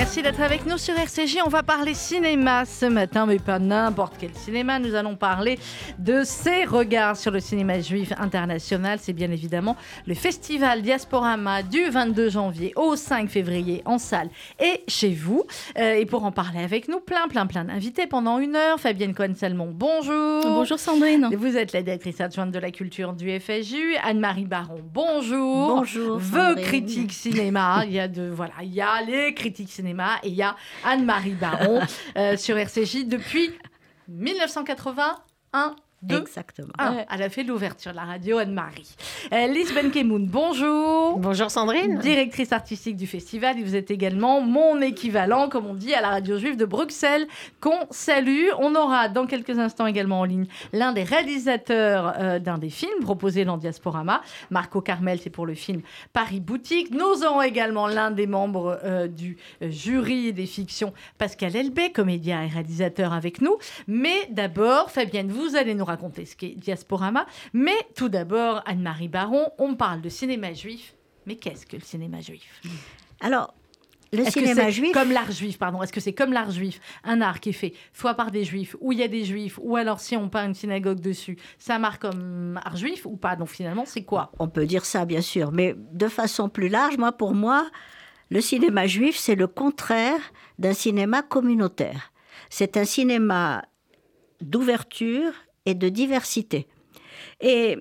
Merci d'être avec nous sur RCJ. On va parler cinéma ce matin, mais pas n'importe quel cinéma. Nous allons parler de ses regards sur le cinéma juif international. C'est bien évidemment le festival Diasporama du 22 janvier au 5 février en salle et chez vous. Euh, et pour en parler avec nous, plein, plein, plein d'invités pendant une heure. Fabienne Cohen-Salmon, bonjour. Bonjour Sandrine. Vous êtes la directrice adjointe de la culture du FSU. Anne-Marie Baron, bonjour. Bonjour. Vos critiques cinéma. Il y a de, voilà, il y a les critiques cinéma et il y a Anne-Marie Baron euh, sur RCJ depuis 1981. Exactement. Ah, Elle a fait l'ouverture de la radio Anne-Marie. Euh, Lise Benkemoun, bonjour. Bonjour Sandrine. Directrice artistique du festival. Et vous êtes également mon équivalent, comme on dit, à la radio juive de Bruxelles, qu'on salue. On aura dans quelques instants également en ligne l'un des réalisateurs euh, d'un des films proposés dans Diasporama. Marco Carmel, c'est pour le film Paris Boutique. Nous aurons également l'un des membres euh, du jury des fictions, Pascal Elbé, comédien et réalisateur avec nous. Mais d'abord, Fabienne, vous allez nous raconter ce qu'est Diasporama. Mais tout d'abord, Anne-Marie Baron, on parle de cinéma juif. Mais qu'est-ce que le cinéma juif? Alors, le que cinéma juif. Comme l'art juif, pardon? Est-ce que c'est comme l'art juif, un art qui est fait soit par des juifs, où il y a des juifs, ou alors si on peint une synagogue dessus, ça marque comme art juif ou pas? Donc finalement, c'est quoi? On peut dire ça, bien sûr, mais de façon plus large, moi, pour moi, le cinéma juif, c'est le contraire d'un cinéma communautaire. C'est un cinéma d'ouverture et de diversité. Et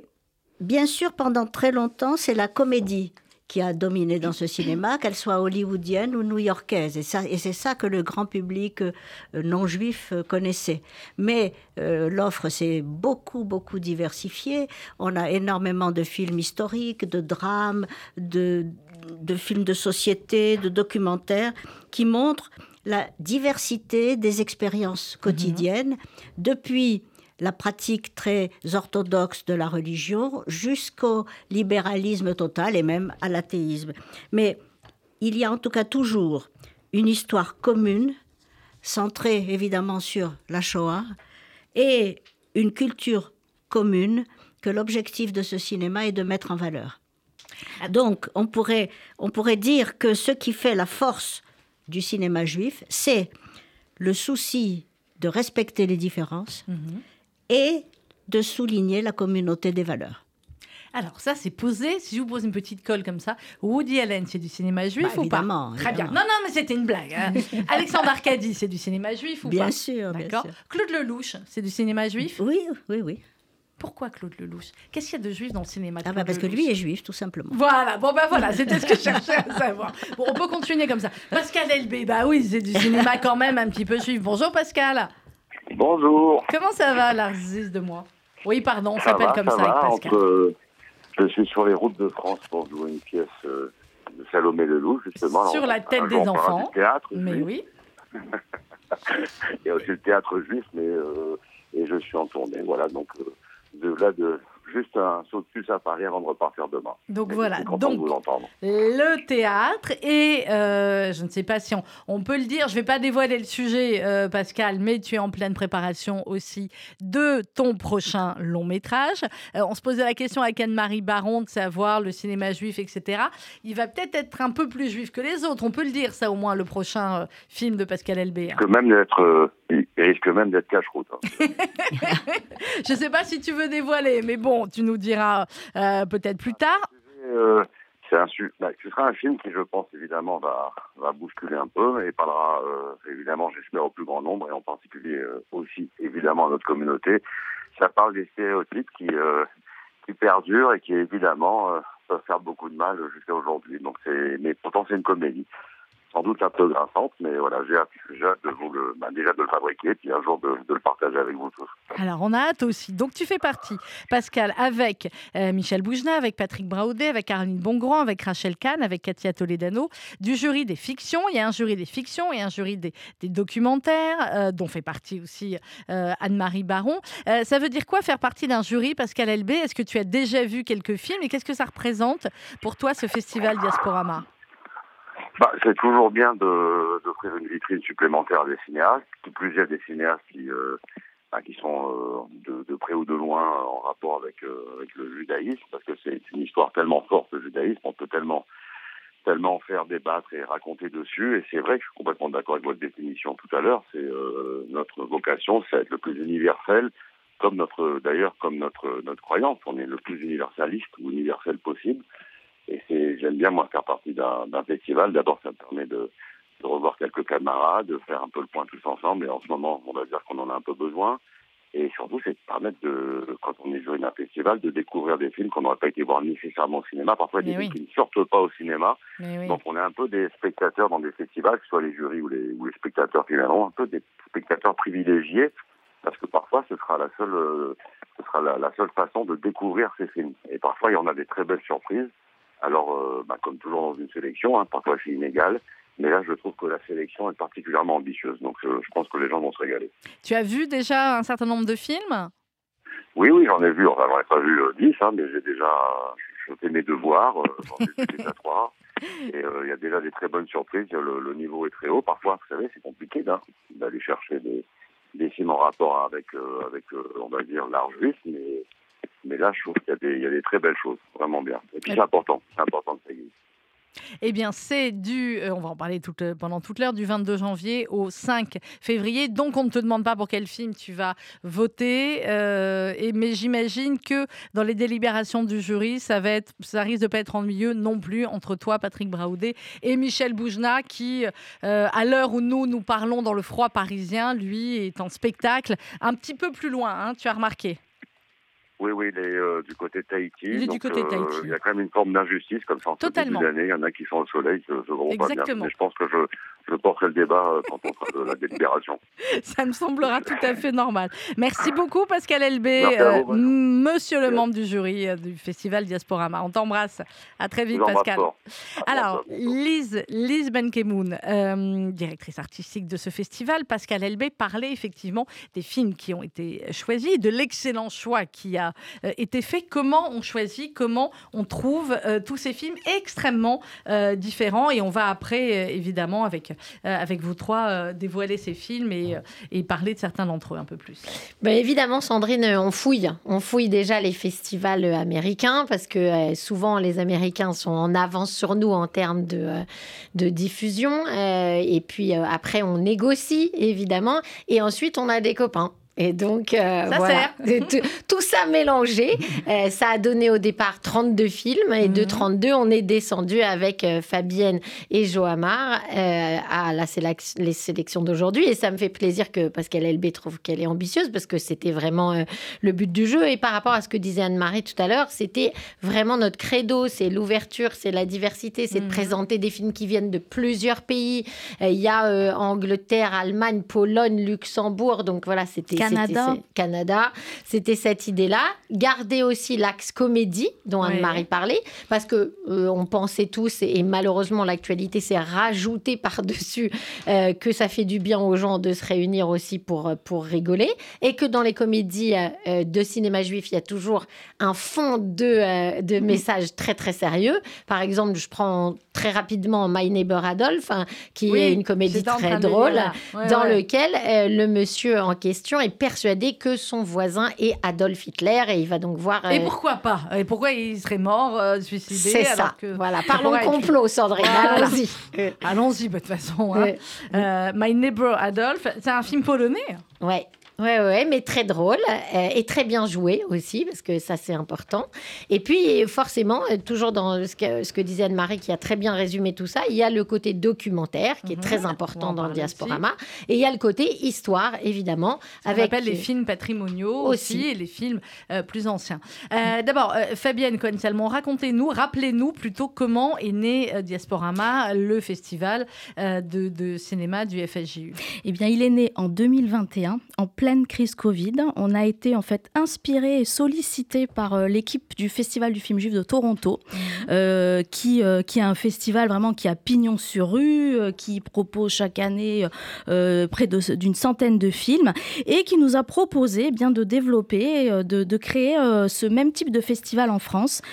bien sûr, pendant très longtemps, c'est la comédie qui a dominé dans ce cinéma, qu'elle soit hollywoodienne ou new-yorkaise. Et, ça, et c'est ça que le grand public euh, non juif euh, connaissait. Mais euh, l'offre s'est beaucoup, beaucoup diversifiée. On a énormément de films historiques, de drames, de, de films de société, de documentaires qui montrent la diversité des expériences quotidiennes depuis la pratique très orthodoxe de la religion jusqu'au libéralisme total et même à l'athéisme. Mais il y a en tout cas toujours une histoire commune, centrée évidemment sur la Shoah, et une culture commune que l'objectif de ce cinéma est de mettre en valeur. Donc on pourrait, on pourrait dire que ce qui fait la force du cinéma juif, c'est le souci de respecter les différences et de souligner la communauté des valeurs. Alors ça, c'est posé. Si je vous pose une petite colle comme ça, Woody Allen, c'est du cinéma juif Bah, ou pas évidemment, Très bien. Non, non, mais c'était une blague. hein. Alexandre Arcadi, c'est du cinéma juif ou Bien pas sûr, bien D'accord. sûr. Claude Lelouch, c'est du cinéma juif Oui, oui, oui. Pourquoi Claude Lelouch? Qu'est-ce qu'il y a de juif dans le cinéma Ah bah parce que lui est juif, tout simplement. Voilà, bon bah voilà, c'était ce que je cherchais à savoir. Bon, on peut continuer comme ça. Pascal Elbé, bah oui, c'est du cinéma quand même un petit peu juif. Bonjour Pascal. Bonjour. Comment ça va, l'Arzis de moi? Oui, pardon, on s'appelle comme ça ça, va. avec Pascal. Entre, euh, je suis sur les routes de France pour jouer une pièce euh, de Salomé Lelouch, justement. Sur la tête des enfants. du théâtre, Mais juif. oui. Il y a aussi le théâtre juif, mais euh, et je suis en tournée. Voilà, donc euh, de là de juste un saut de puce à Paris avant de repartir demain. Donc Et voilà, donc de vous entendre. le théâtre et euh, je ne sais pas si on, on peut le dire, je ne vais pas dévoiler le sujet euh, Pascal, mais tu es en pleine préparation aussi de ton prochain long métrage. Euh, on se posait la question avec Anne-Marie Baron de savoir le cinéma juif, etc. Il va peut-être être un peu plus juif que les autres, on peut le dire ça au moins, le prochain film de Pascal Elbé. hein. Il risque même d'être, il risque même d'être cache-route. hein. Je ne sais pas si tu veux dévoiler, mais bon, tu nous diras euh, peut-être plus tard. Euh, c'est un, bah, ce sera un film qui, je pense, évidemment, va, va bousculer un peu et parlera, euh, évidemment, j'espère, au plus grand nombre et en particulier aussi, évidemment, à notre communauté. Ça parle des stéréotypes qui, qui perdurent et qui, évidemment, peuvent faire beaucoup de mal jusqu'à aujourd'hui. Donc, c'est, mais pourtant, c'est une comédie. Sans doute un peu grinçante, mais voilà, j'ai hâte, de vous bah, déjà de le fabriquer, puis un jour de, le partager avec vous tous. Alors, on a hâte aussi. Donc, tu fais partie, Pascal, avec euh, Michel Boujna, avec Patrick Braudet, avec Caroline Bongrand, avec Rachel Kahn, avec Katia Toledano, du jury des fictions. Il y a un jury des fictions et un jury des, documentaires, euh, dont fait partie aussi euh, Anne-Marie Baron. Ça veut dire quoi faire partie d'un jury, Pascal Elbé Est-ce que tu as déjà vu quelques films et qu'est-ce que ça représente pour toi, ce festival Diasporama bah, C'est toujours bien d'offrir une vitrine supplémentaire à des cinéastes, qui plus il y a des cinéastes qui, euh, bah, qui sont euh, de, de, près ou de loin en rapport avec, euh, avec le judaïsme, parce que c'est une histoire tellement forte, le judaïsme, on peut tellement tellement faire débattre et raconter dessus. Et c'est vrai que je suis complètement d'accord avec votre définition tout à l'heure. C'est notre vocation, c'est être le plus universel, comme notre d'ailleurs comme notre notre croyance. On est le plus universaliste ou universel possible. Et j'aime bien, moi, faire partie d'un, festival. D'abord, ça me permet de, de, revoir quelques camarades, de faire un peu le point tous ensemble. Et en ce moment, on va dire qu'on en a un peu besoin. Et surtout, c'est de permettre de, quand on est jury d'un festival, de découvrir des films qu'on n'aurait pas été voir nécessairement au cinéma. Parfois, des films qui ne sortent pas au cinéma. Donc, on est un peu des spectateurs dans des festivals, que ce soit les jurys ou les, ou les spectateurs qui viendront, un peu des spectateurs privilégiés, parce que parfois, ce sera la seule, euh, ce sera la, la seule façon de découvrir ces films. Et parfois, il y en a des très belles surprises. Alors, euh, bah, comme toujours dans une sélection, hein, parfois c'est inégal, mais là je trouve que la sélection est particulièrement ambitieuse, donc euh, je pense que les gens vont se régaler. Tu as vu déjà un certain nombre de films? Oui, oui, j'en ai vu, enfin j'en ai pas vu euh, 10, hein, mais j'ai déjà je fais mes devoirs, j'en ai vu déjà trois. Et il y a déjà des très bonnes surprises, le, le, niveau est très haut. Parfois, vous savez, c'est compliqué d'aller chercher des, des films en rapport avec, avec on va dire, l'art juif, mais mais là, je trouve qu'il y, a des très belles choses, vraiment bien. Et puis c'est important, c'est important que ça existe. Eh bien, c'est du, euh, on va en parler toute, euh, pendant toute l'heure, du 22 janvier au 5 février. Donc, on ne te demande pas pour quel film tu vas voter. Euh, et, mais j'imagine que dans les délibérations du jury, ça, va être, ça risque de pas être ennuyeux non plus entre toi, Patrick Braoudet, et Michel Boujna, qui, à l'heure où nous nous parlons dans le froid parisien, lui est en spectacle un petit peu plus loin, hein, tu as remarqué. Oui, oui, il est euh, du côté de Tahiti. Il est du côté de euh, Tahiti. Il y a quand même une forme d'injustice, comme ça en Totalement. début d'année. Il y en a qui sont au soleil, qui ne se pas bien. Mais je pense que je, je porterai le débat euh, quand on fera de la délibération. Ça me semblera tout à fait normal. Merci beaucoup, Pascal Elbé, euh, monsieur le membre du jury euh, du festival Diasporama. On t'embrasse. À très vite, Pascal. Alors, Lise, Lise Benkemoun, directrice artistique de ce festival, Pascal Elbé parlait effectivement des films qui ont été choisis, de l'excellent choix qui a été fait. Comment on choisit, comment on trouve tous ces films extrêmement différents. Et on va après, évidemment, avec euh, avec vous trois, euh, dévoiler ces films et, euh, et parler de certains d'entre eux un peu plus ben Évidemment, Sandrine, on fouille. On fouille déjà les festivals américains parce que souvent les Américains sont en avance sur nous en termes de diffusion. et puis après, on négocie, évidemment. Et ensuite, on a des copains. Et donc, euh, voilà. tout ça mélangé, euh, ça a donné au départ 32 films. Et de 32, mhm. on est descendu avec euh, Fabienne et Joamar à la les sélections d'aujourd'hui. Et ça me fait plaisir que Pascal Elbé trouve qu'elle est ambitieuse parce que c'était vraiment le but du jeu. Et par rapport à ce que disait Anne-Marie tout à l'heure, c'était vraiment notre credo. C'est l'ouverture, c'est la diversité, c'est de mhm. présenter des films qui viennent de plusieurs pays. Il y a Angleterre, Allemagne, Pologne, Luxembourg. Donc voilà, c'était Canada. Canada. C'était cette idée-là. Garder aussi l'axe comédie dont Anne-Marie parlait, parce que euh, on pensait tous, et, malheureusement l'actualité s'est rajoutée par-dessus, euh, que ça fait du bien aux gens de se réunir aussi pour, euh, pour rigoler, et que dans les comédies de cinéma juif, il y a toujours un fond de, de messages très très sérieux. Par exemple, je prends très rapidement My Neighbor Adolf, hein, qui est une comédie très drôle, dans lequel le monsieur en question est persuadé que son voisin est Adolf Hitler et il va donc voir. Et euh, pourquoi pas? Et pourquoi il serait mort, euh, suicidé C'est ça. Voilà. Parlons complot, Sandrine. Allons-y. Allons-y, de toute façon. Hein. Euh, My Neighbor Adolf, c'est un film polonais? Ouais. Ouais, ouais, mais très drôle euh, et très bien joué aussi, parce que ça, c'est important. Et puis, forcément, euh, toujours dans ce que, ce que disait Anne-Marie, qui a très bien résumé tout ça, il y a le côté documentaire, qui est mhm. très important dans le Diasporama. Et il y a le côté histoire, évidemment. On avec appelle les films patrimoniaux aussi, et les films euh, plus anciens. D'abord, Fabienne Cohen-Salmon, racontez-nous, rappelez-nous plutôt comment est né Diasporama, le festival de, de, cinéma du FSJU. Eh bien, il est né en 2021, en pleine pleine crise Covid. On a été en fait inspiré et sollicité par l'équipe du Festival du film juif de Toronto, mmh. qui, qui a un festival vraiment qui a pignon sur rue, qui propose chaque année près d'une centaine de films et qui nous a proposé eh bien de développer, de, de créer ce même type de festival en France.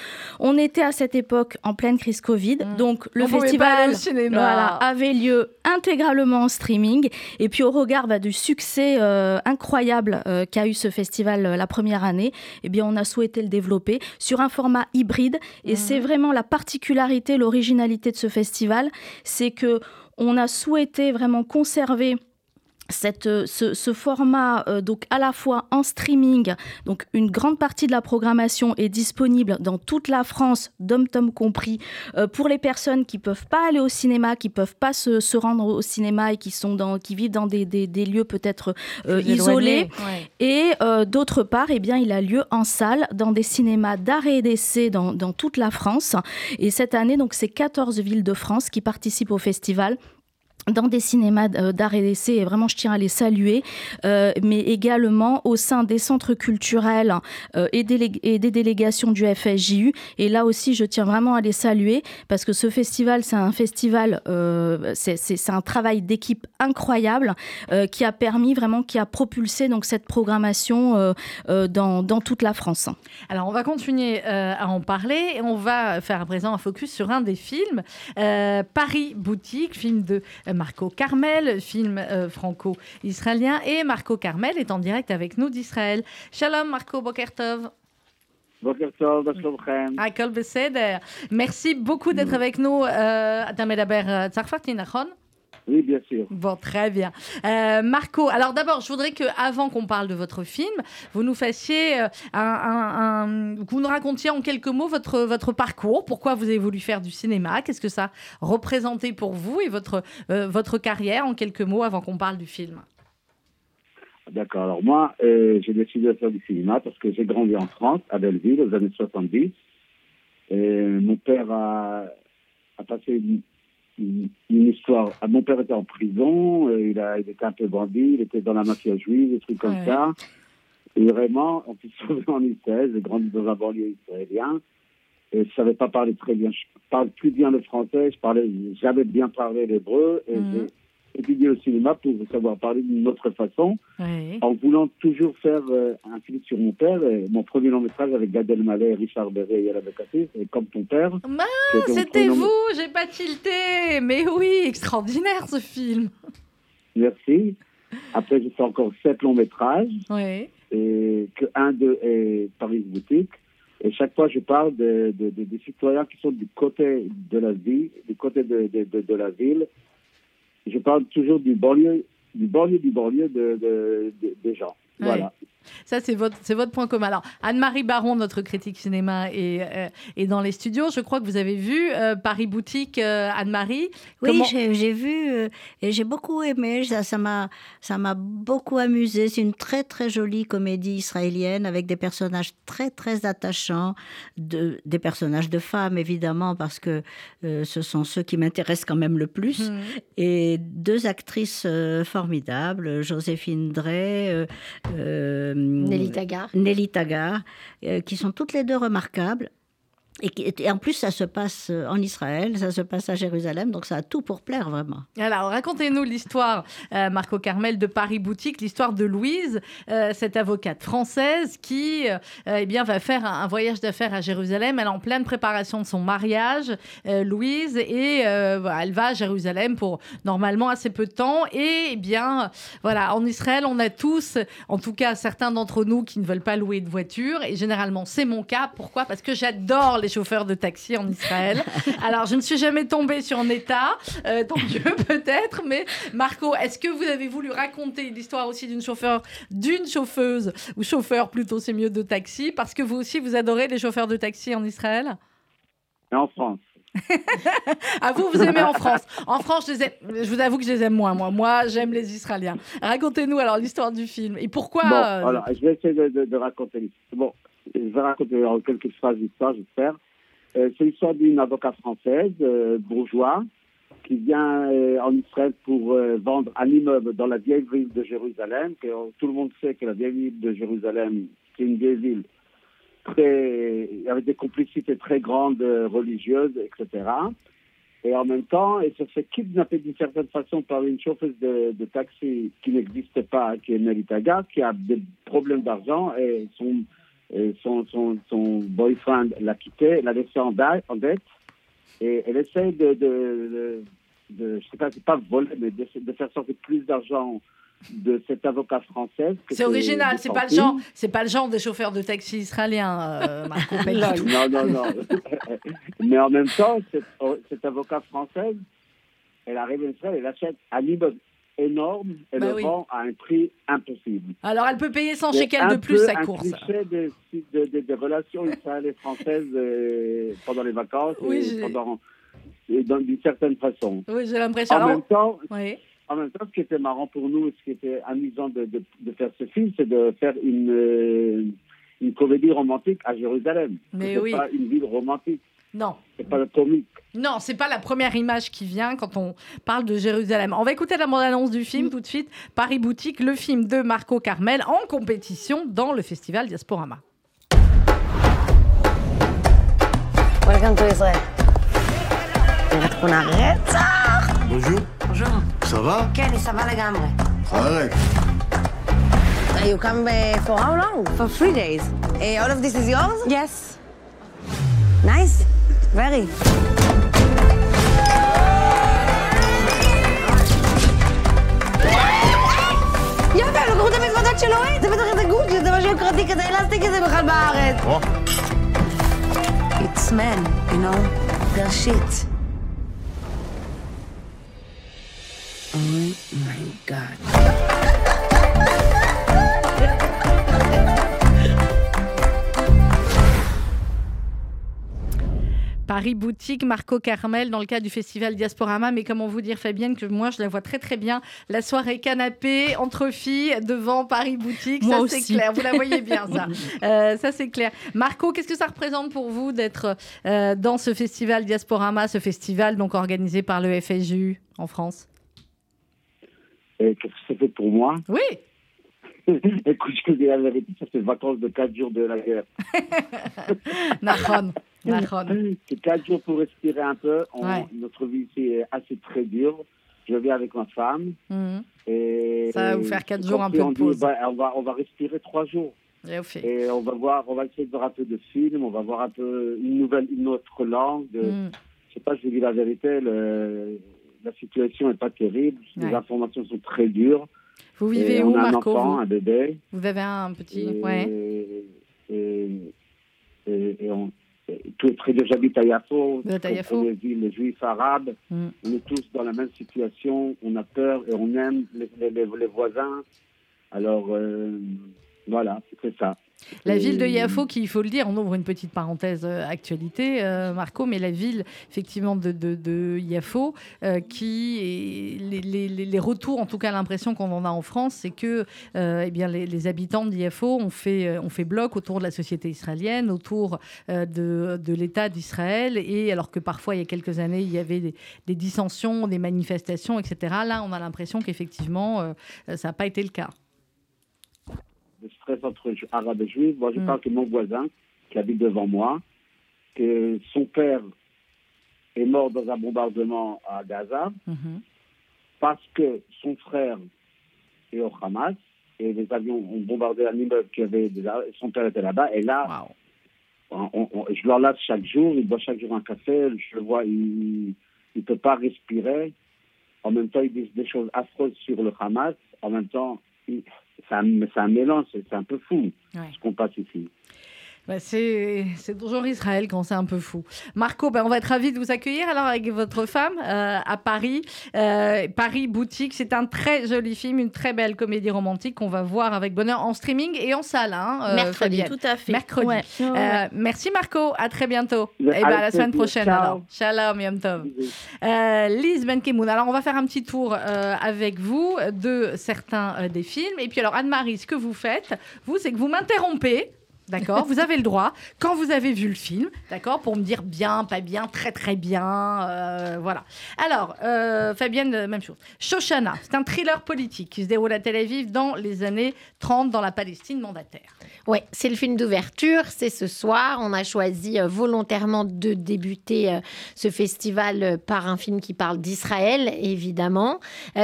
On était à cette époque en pleine crise Covid, mmh. donc le festival avait lieu intégralement en streaming. Et puis au regard bah, du succès euh, incroyable euh, qu'a eu ce festival euh, la première année, eh bien on a souhaité le développer sur un format hybride. Et mmh. c'est vraiment la particularité, l'originalité de ce festival, c'est que on a souhaité vraiment conserver cette, euh, ce, format euh, donc à la fois en streaming, donc une grande partie de la programmation est disponible dans toute la France, dom-tom compris, euh, pour les personnes qui peuvent pas aller au cinéma, qui peuvent pas se, se, rendre au cinéma et qui sont dans, qui vivent dans des, des, des lieux peut-être isolés. Et d'autre part, eh bien, il a lieu en salle dans des cinémas d'art et d'essai dans, dans toute la France. Et cette année, donc, c'est 14 villes de France qui participent au festival dans des cinémas euh, d'art et d'essai, et vraiment je tiens à les saluer, euh, mais également au sein des centres culturels euh, et, des délégations du FSJU. Et là aussi, je tiens vraiment à les saluer parce que ce festival, c'est un festival, euh, c'est un travail d'équipe incroyable qui a permis vraiment, qui a propulsé donc cette programmation dans, dans, toute la France. Alors, on va continuer à en parler et on va faire à présent un focus sur un des films, Paris Boutique, film de Marco Carmel, film euh, franco-israélien. Et Marco Carmel est en direct avec nous d'Israël. Shalom Marco Bokertov. Bokertov, Merci beaucoup d'être avec nous. Euh, oui, bien sûr. Bon, très bien. Euh, Marco, alors d'abord, je voudrais que, avant qu'on parle de votre film, vous nous fassiez euh, un, vous nous racontiez en quelques mots votre votre parcours, pourquoi vous avez voulu faire du cinéma, qu'est-ce que ça représentait pour vous et votre euh, votre carrière en quelques mots avant qu'on parle du film. D'accord. Alors moi, j'ai décidé de faire du cinéma parce que j'ai grandi en France, à Belleville, aux années 70. Et mon père a, a passé une histoire. Ah, mon père était en prison, euh, il, a, il était un peu bandit, il était dans la mafia juive, des trucs comme ça. Et vraiment, on s'est sauvé en Israël. J'ai grandi dans un banlieue israélien. Et je savais pas parler très bien. Je parle plus bien le français. Je parlais, j'avais bien parlé l'hébreu. Et mmh étudié au cinéma pour savoir parler d'une autre façon, en voulant toujours faire euh, un film sur mon père. mon premier long métrage avec Gad Elmaleh, Richard Berret et Yala Bekati, c'est comme ton père. C'était vous, j'ai pas tilté, mais oui, extraordinaire ce film. Merci. Après, j'ai fait encore sept longs métrages, et que un de est Paris Boutique. Et chaque fois, je parle de, des citoyens qui sont du côté de la vie, du côté de, de la ville, je parle toujours du banlieue, du banlieue du banlieue de, de, des gens. Voilà. Ça, c'est votre, c'est votre point commun. Alors, Anne-Marie Baron, notre critique cinéma, est, euh, est, dans les studios. Je crois que vous avez vu euh, Paris Boutique, euh, Anne-Marie. Oui, j'ai, vu et j'ai beaucoup aimé. Ça, ça, m'a, ça m'a beaucoup amusé. C'est une très, très jolie comédie israélienne avec des personnages très, très attachants. De, des personnages de femmes, évidemment, parce que ce sont ceux qui m'intéressent quand même le plus. Mmh. Et deux actrices formidables, Joséphine Drey. Nelly Tagar. Nelly Tagar, euh, qui sont toutes les deux remarquables. Et, en plus, ça se passe euh, en Israël, ça se passe à Jérusalem, donc ça a tout pour plaire vraiment. Alors, racontez-nous l'histoire, euh, Marco Carmel, de Paris Boutique, l'histoire de Louise, euh, cette avocate française qui eh bien, va faire un, voyage d'affaires à Jérusalem. Elle est en pleine préparation de son mariage, Louise, et elle va à Jérusalem pour normalement assez peu de temps. Et eh bien, voilà, en Israël, on a tous, en tout cas certains d'entre nous, qui ne veulent pas louer de voiture. Et généralement, c'est mon cas. Pourquoi? Parce que j'adore les chauffeurs de taxi en Israël. Alors, je ne suis jamais tombée sur un état, euh, tant mieux peut-être, mais Marco, est-ce que vous avez voulu raconter l'histoire aussi d'une chauffeur, d'une chauffeuse, ou chauffeur plutôt, c'est mieux, de taxi, parce que vous aussi, vous adorez les chauffeurs de taxi en Israël? En France. à vous, vous aimez en France. En France, je, je, vous avoue que je les aime moins. Moi, moi j'aime les Israéliens. Racontez-nous alors l'histoire du film et pourquoi. Bon, euh, alors, je vais essayer de, de raconter l'histoire. Bon, je vais raconter en quelques phrases l'histoire, j'espère. Euh, c'est l'histoire d'une avocate française, euh, bourgeois, qui vient euh, en Israël pour euh, vendre un immeuble dans la vieille ville de Jérusalem. Tout le monde sait que la vieille ville de Jérusalem, c'est une vieille ville très, avec des complicités très grandes religieuses, etc. Et en même temps, elle se fait kidnapper d'une certaine façon par une chauffeuse de, taxi qui n'existe pas, qui est Melita Gas, qui a des problèmes d'argent et son, son, son, son boyfriend l'a quitté, l'a laissé en, dette. Et elle essaie de, de, de, de- je sais pas, c'est pas voler, mais de, de faire sortir plus d'argent de cet avocat français. C'est original, c'est pas le Francine. genre, c'est pas le genre des chauffeurs de taxi israéliens, euh, Marco. Non, non, non. Mais en même temps, cette, cette avocate française, elle arrive en Israël, elle achète un immeuble énorme et Bah le oui. vend à un prix impossible. Alors elle peut payer 100 C'est shekels de plus sa un course. cliché des, de- de- des relations israéliennes et françaises euh, pendant les vacances Oui, et pendant, et d'une certaine façon. Oui, j'ai l'impression. En Alors, même temps, oui. en même temps, ce qui était marrant pour nous, ce qui était amusant de, de, de faire ce film, c'est de faire une, euh, une comédie romantique à Jérusalem. Mais c'est oui. pas une ville romantique, Non. c'est pas le comique. Non, c'est pas la première image qui vient quand on parle de Jérusalem. On va écouter la bande-annonce du film tout de suite. Paris Boutique, le film de Marco Carmel en compétition dans le festival Diasporama. Welcome to Israel. נראית תמונה רצח! Bonjour, bonjour. ça va כן, היא סבבה לגמרי. Arrête. You come uh, for how long? For three days. Uh, all of this is yours? Yes. Nice. Very. יפה, הם לקחו את המזוודות של אוהד, זה בטח איזה גוג'י, זה משהו יוקרתי כדי להסתיק את זה בכלל בארץ. It's men, you know, they're shit. Oh my god. Paris Boutique, Marco Carmel dans le cadre du festival Diasporama. Mais comment vous dire, Fabienne, que moi, je la vois très très bien. La soirée canapé entre filles devant Paris Boutique. Moi ça, c'est clair. Vous la voyez bien, ça. Euh, ça, c'est clair. Marco, qu'est-ce que ça représente pour vous d'être euh, dans ce festival Diasporama, ce festival donc organisé par le FSJU en France? Et qu'est-ce que ça fait pour moi? Oui. Écoute, je te dis la vérité, ça fait vacances de 4 jours de la guerre. Nahon. Nahon. C'est 4 jours pour respirer un peu. On- Ouais. Notre vie ici est assez très dure. Je viens avec ma femme. Mhm. Et Ça va vous faire quatre jours un peu de dit, pause. bah, on, va, on va respirer 3 jours. Et on va voir, on va essayer de voir un peu de films, on va voir un peu une nouvelle, une autre langue. Mhm. Je sais pas, je vous dis la vérité, le- la situation n'est pas terrible. Les informations sont très dures. Vous vivez Et où, on a un Marco enfant, vous, un bébé. vous avez un petit. Et, Ouais. on, tout très dur. J'habite à Yafo, au ville juifs arabes. Mm. On est tous dans la même situation. On a peur et on aime les, les- les- les voisins. Alors, euh, voilà, c'est ça. La ville de Yafo, qui, il faut le dire, on ouvre une petite parenthèse euh, actualité, euh, Marco, mais la ville, effectivement, de, de, de Yafo, euh, qui, les, les- retours, en tout cas l'impression qu'on en a en France, c'est que eh bien, les, les habitants de Yafo ont fait, ont fait bloc autour de la société israélienne, autour de, de l'État d'Israël, et alors que parfois, il y a quelques années, il y avait des, des dissensions, des manifestations, etc., là, on a l'impression qu'effectivement, ça n'a pas été le cas. Stress entre arabes et juifs. Moi, je Mm. parle que mon voisin, qui habite devant moi, que son père est mort dans un bombardement à Gaza Mhm. parce que son frère est au Hamas et les avions ont bombardé un immeuble qui avait son père était là-bas et là on- on- on- je leur lave chaque jour il boit chaque jour un café je le vois il ne peut pas respirer en même temps ils disent des choses affreuses sur le Hamas en même temps il- c'est un, mélange c'est c'est un peu fou Ouais. ce qu'on passe ici Bah, c'est toujours Israël quand c'est un peu fou. Marco, bah, on va être ravis de vous accueillir alors avec votre femme euh, à Paris. Euh, Paris Boutique, c'est un très joli film, une très belle comédie romantique qu'on va voir avec bonheur en streaming et en salle. hein, euh, Mercredi, Fabienne. tout à fait. Mercredi. Ouais. Euh, Ouais, ouais. merci Marco, à très bientôt. Et ben, à la semaine prochaine Ciao. alors. Shalom, Yom Tov. Euh, Lise Benkemoun, alors on va faire un petit tour euh, avec vous de certains euh, des films. Et puis alors Anne-Marie, ce que vous faites, vous, c'est que vous m'interrompez D'accord Vous avez le droit, quand vous avez vu le film, d'accord Pour me dire bien, pas bien, très très bien. euh, voilà. Alors, euh, Fabienne, euh, même chose. Shoshana, c'est un thriller politique qui se déroule à Tel Aviv dans les années 30 dans la Palestine mandataire. Ouais, c'est le film d'ouverture, c'est ce soir. On a choisi volontairement de débuter ce festival par un film qui parle d'Israël, évidemment.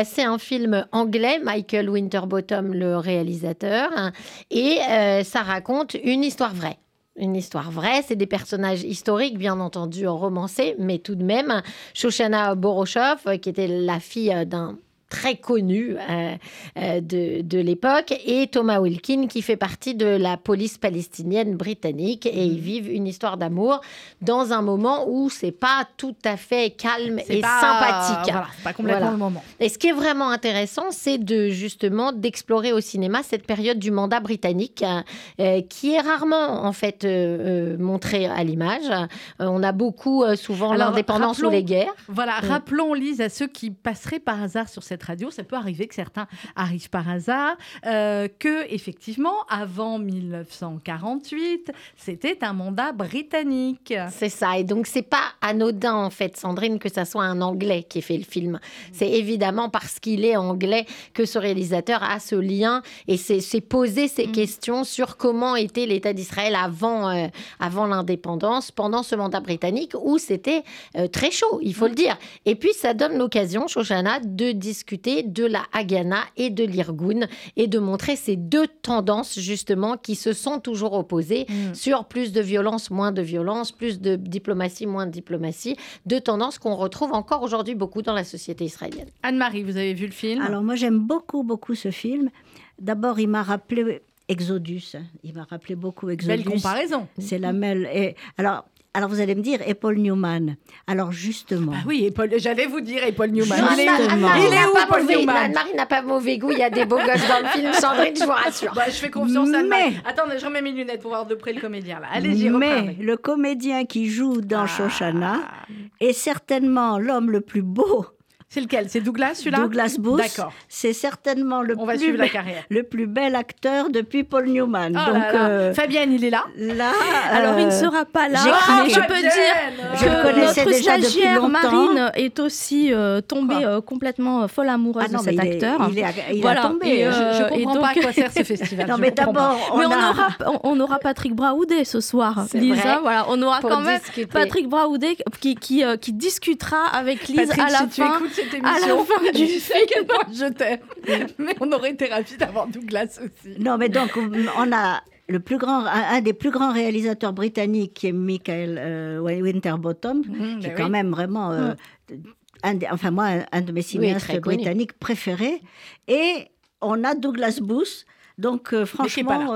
C'est un film anglais, Michael Winterbottom, le réalisateur, hein, et ça raconte histoire vraie. Une histoire vraie, c'est des personnages historiques, bien entendu romancés, mais tout de même. Shoshana Boroshov, euh, qui était la fille euh, d'un très connu euh, euh, de, de l'époque, et Thomas Wilkin, qui fait partie de la police palestinienne britannique, et ils vivent une histoire d'amour dans un moment où c'est pas tout à fait calme et pas- sympathique. Voilà, pas complètement Voilà. le moment. Et ce qui est vraiment intéressant, c'est de justement d'explorer au cinéma cette période du mandat britannique euh, euh, qui est rarement en fait euh, euh, montrée à l'image. On a beaucoup souvent l'indépendance ou les guerres. Voilà, Mm. rappelons, Lise, à ceux qui passeraient par hasard sur cette radio, ça peut arriver que certains arrivent par hasard, euh, que effectivement, avant 1948, c'était un mandat britannique. C'est ça. Et donc, c'est pas anodin, en fait, Sandrine, que ça soit un Anglais qui ait fait le film. C'est évidemment parce qu'il est anglais que ce réalisateur a ce lien et s'est posé ces questions sur comment était l'État d'Israël avant, euh, avant l'indépendance, pendant ce mandat britannique, où c'était euh, très chaud, il faut le dire. Et puis, ça donne l'occasion, Shoshana, de discuter de la Haganah et de l'Irgun et de montrer ces deux tendances, justement, qui se sont toujours opposées sur plus de violence, moins de violence, plus de diplomatie, moins de diplomatie, deux tendances qu'on retrouve encore aujourd'hui beaucoup dans la société israélienne. Anne-Marie, vous avez vu le film? Alors moi j'aime beaucoup beaucoup ce film. D'abord il m'a rappelé Exodus. Il m'a rappelé beaucoup Exodus. Belle comparaison. C'est la mêle. Et alors alors vous allez me dire et Paul Newman. Alors justement. Ah oui, et Paul- j'allais vous dire, et Paul Newman. Justement. Il est où Anne-Marie Il est n'a où, pas Paul mauvais- Newman Anne-Marie n'a pas mauvais goût, il y a des beaux gosses dans le film, Sandrine, je vous rassure. Bah, je fais confiance à Anne-Marie. Mais- Attendez, je remets mes lunettes pour voir de près le comédien. là. Allez-y, Mais le comédien qui joue dans Ah. Shoshana est certainement l'homme le plus beau. C'est lequel? C'est Douglas, celui-là? Douglas Booth. D'accord. C'est certainement le On va plus suivre la be- carrière. le plus bel acteur depuis Paul Newman. Oh Donc là là. euh, Fabienne, il est là là, Alors, il ne euh, sera pas là, j'ai mais je craqué. peux dire Je que notre déjà stagiaire. Marine est aussi euh, tombée euh, complètement folle amoureuse Ah non, de cet il est- acteur. il est- il a Voilà. tombé. Et. Je, je et comprends pas à quoi sert ce festival. Non je mais comprends pas. d'abord, on Mais on a- aura, on, on aura Patrick Braoudet ce soir, C'est Lisa. vrai. Voilà, on aura quand même discuter. Patrick Braoudet qui, qui, euh, qui discutera avec Lise Patrick, à la si tu fin. Cette à émission, la fin du à point je t'aime. Mais on aurait été ravis d'avoir Douglas aussi. Non, mais donc, on a le plus grand, un, un des plus grands réalisateurs britanniques qui est Michael euh, Winterbottom, Mhm, qui est quand oui. même vraiment, euh, un des- enfin moi, un, un de mes cinéastes britanniques préférés. Et on a Douglas Booth. Donc, euh, franchement,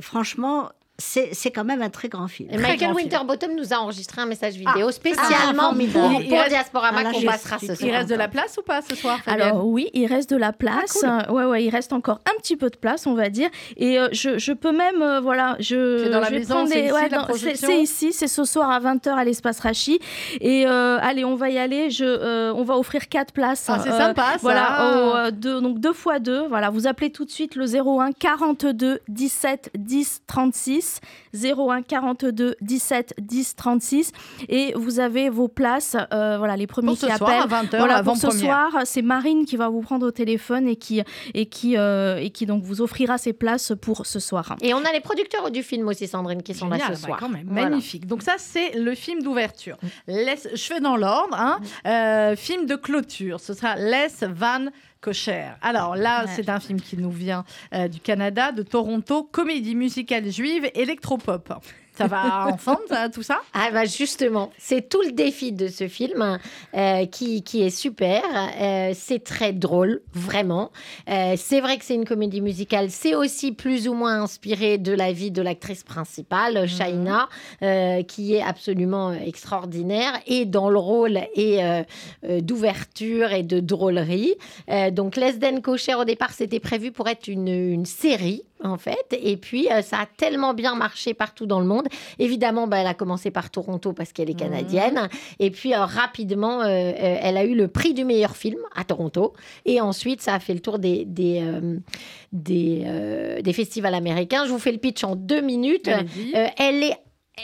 franchement, c'est c'est quand même un très grand film. Et Michael. Winterbottom nous a enregistré un message vidéo Ah, spécialement ah, pour, pour Il reste- Diasporama Ah, qu'on passera ce soir. Il reste de la place ou pas ce soir, Fabienne Alors oui, il reste de la place. Ah, ouais, ouais, il reste encore un petit peu de place, on va dire. Et euh, je, je peux même, euh, voilà, je. C'est dans la maison, prendre c'est des- ici, ouais, ici, c'est ce soir à 20h à l'espace Rachi. Et euh, allez, on va y aller. Je, euh, on va offrir quatre places. Ah, c'est euh, sympa, ça. Voilà, au, euh, deux, donc deux fois deux. Voilà, vous appelez tout de suite le 01 42 17 10 36. 01 42 17 10 36 et vous avez vos places. euh, voilà, les premiers Pour qui soir, appellent. à 20h, Voilà, pour ce soir, c'est Marine qui va vous prendre au téléphone et qui, et qui, euh, et qui donc vous offrira ses places pour ce soir. Et on a les producteurs du film aussi, Sandrine, qui sont là ce bah, soir. quand même, Voilà. magnifique. Donc ça, c'est le film d'ouverture. Laisse- je fais dans l'ordre. hein. Euh, film de clôture, ce sera Les Van Cocher. Alors là, Ouais. c'est un film qui nous vient euh, du Canada, de Toronto, comédie musicale juive, électropop. Ça va ensemble, ça, tout ça? Ah bah justement, c'est tout le défi de ce film euh, qui, qui est super. Euh, c'est très drôle, vraiment. Euh, c'est vrai que c'est une comédie musicale. C'est aussi plus ou moins inspiré de la vie de l'actrice principale, Shaina, euh, qui est absolument extraordinaire et dans le rôle et d'ouverture et de drôlerie. Donc Les Den Cocher au départ, c'était prévu pour être une, une série. En fait. Et puis, euh, ça a tellement bien marché partout dans le monde. Évidemment, bah, elle a commencé par Toronto parce qu'elle est canadienne. Et puis, euh, rapidement, euh, elle a eu le prix du meilleur film à Toronto. Et ensuite, ça a fait le tour des, des, euh, des, des festivals américains. Je vous fais le pitch en deux minutes. Elle est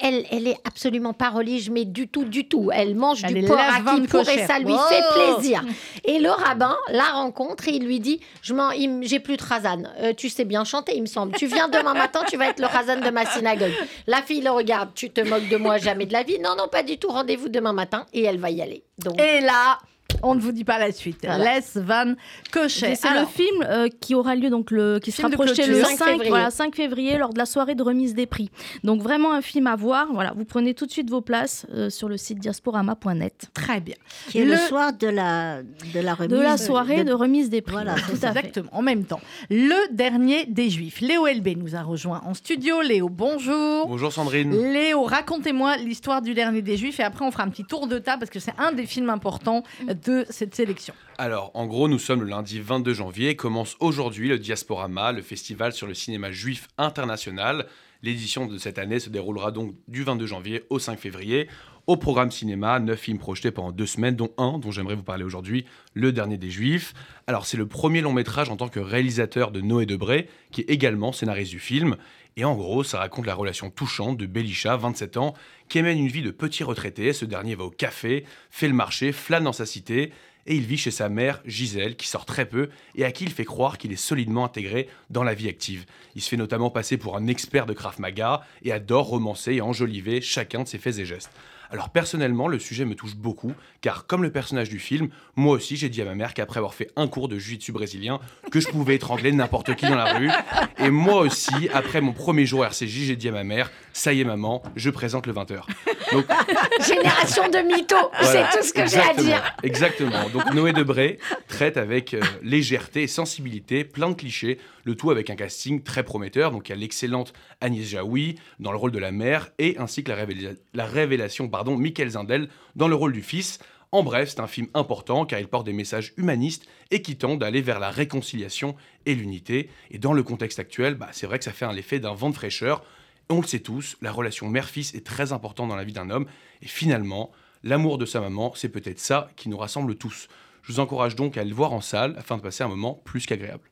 elle, elle est absolument pas relige, mais du tout, du tout. Elle mange Elle du porc à qui pour et cochère. ça lui Oh fait plaisir. Et le rabbin la rencontre et il lui dit Je j'ai plus de razan. Euh, tu sais bien chanter, il me semble. Tu viens demain matin, tu vas être le razan de ma synagogue. La fille le regarde Tu te moques de moi jamais de la vie Non, non, pas du tout. Rendez-vous demain matin et elle va y aller. Donc, Et là, on ne vous dit pas la suite. Voilà. Les Van Cochet. C'est le film euh, qui aura lieu donc le qui Film sera projeté le 5 5 février. voilà, 5 février lors de la soirée de remise des prix. Donc vraiment un film à voir. Voilà, vous prenez tout de suite vos places euh, sur le site diasporama.net. Très bien. Qui est le, Le- soir de la, de la remise. De la soirée de, remise des prix. Voilà, tout à fait. Exactement, en même temps. Le dernier des Juifs. Léo LB nous a rejoint en studio. Léo, bonjour. Bonjour Sandrine. Léo, racontez-moi l'histoire du dernier des Juifs et après on fera un petit tour de table parce que c'est un des films importants de cette sélection. Alors, en gros, nous sommes le lundi 22 janvier et commence aujourd'hui le Diasporama, le festival sur le cinéma juif international. L'édition de cette année se déroulera donc du 22 janvier au 5 février. Au programme cinéma, neuf films projetés pendant deux semaines, dont un dont j'aimerais vous parler aujourd'hui, Le Dernier des Juifs. Alors, c'est le premier long métrage en tant que réalisateur de Noé Debré, qui est également scénariste du film. Et en gros, ça raconte la relation touchante de Belisha, 27 ans, qui mène une vie de petit retraité. Ce dernier va au café, fait le marché, flâne dans sa cité, et il vit chez sa mère, Gisèle, qui sort très peu et à qui il fait croire qu'il est solidement intégré dans la vie active. Il se fait notamment passer pour un expert de Krav Maga et adore romancer et enjoliver chacun de ses faits et gestes. Alors personnellement, le sujet me touche beaucoup, car comme le personnage du film, moi aussi j'ai dit à ma mère qu'après avoir fait un cours de jiu-jitsu brésilien, que je pouvais étrangler n'importe qui dans la rue. Et moi aussi, après mon premier jour RCJ, j'ai dit à ma mère, ça y est maman, je présente le 20h. Donc génération de mythos, voilà, c'est tout ce que j'ai à dire. Exactement. Donc Noé Debré traite avec euh, légèreté et sensibilité plein de clichés, le tout avec un casting très prometteur. Donc il y a l'excellente Agnès Jaoui dans le rôle de la mère et ainsi que la, révéla- la révélation pardon, Michael Zindel dans le rôle du fils. En bref, c'est un film important car il porte des messages humanistes et qui tend d'aller vers la réconciliation et l'unité. Et dans le contexte actuel, bah, c'est vrai que ça fait un effet d'un vent de fraîcheur. On le sait tous, la relation mère-fils est très importante dans la vie d'un homme. Et finalement, l'amour de sa maman, c'est peut-être ça qui nous rassemble tous. Je vous encourage donc à le voir en salle afin de passer un moment plus qu'agréable.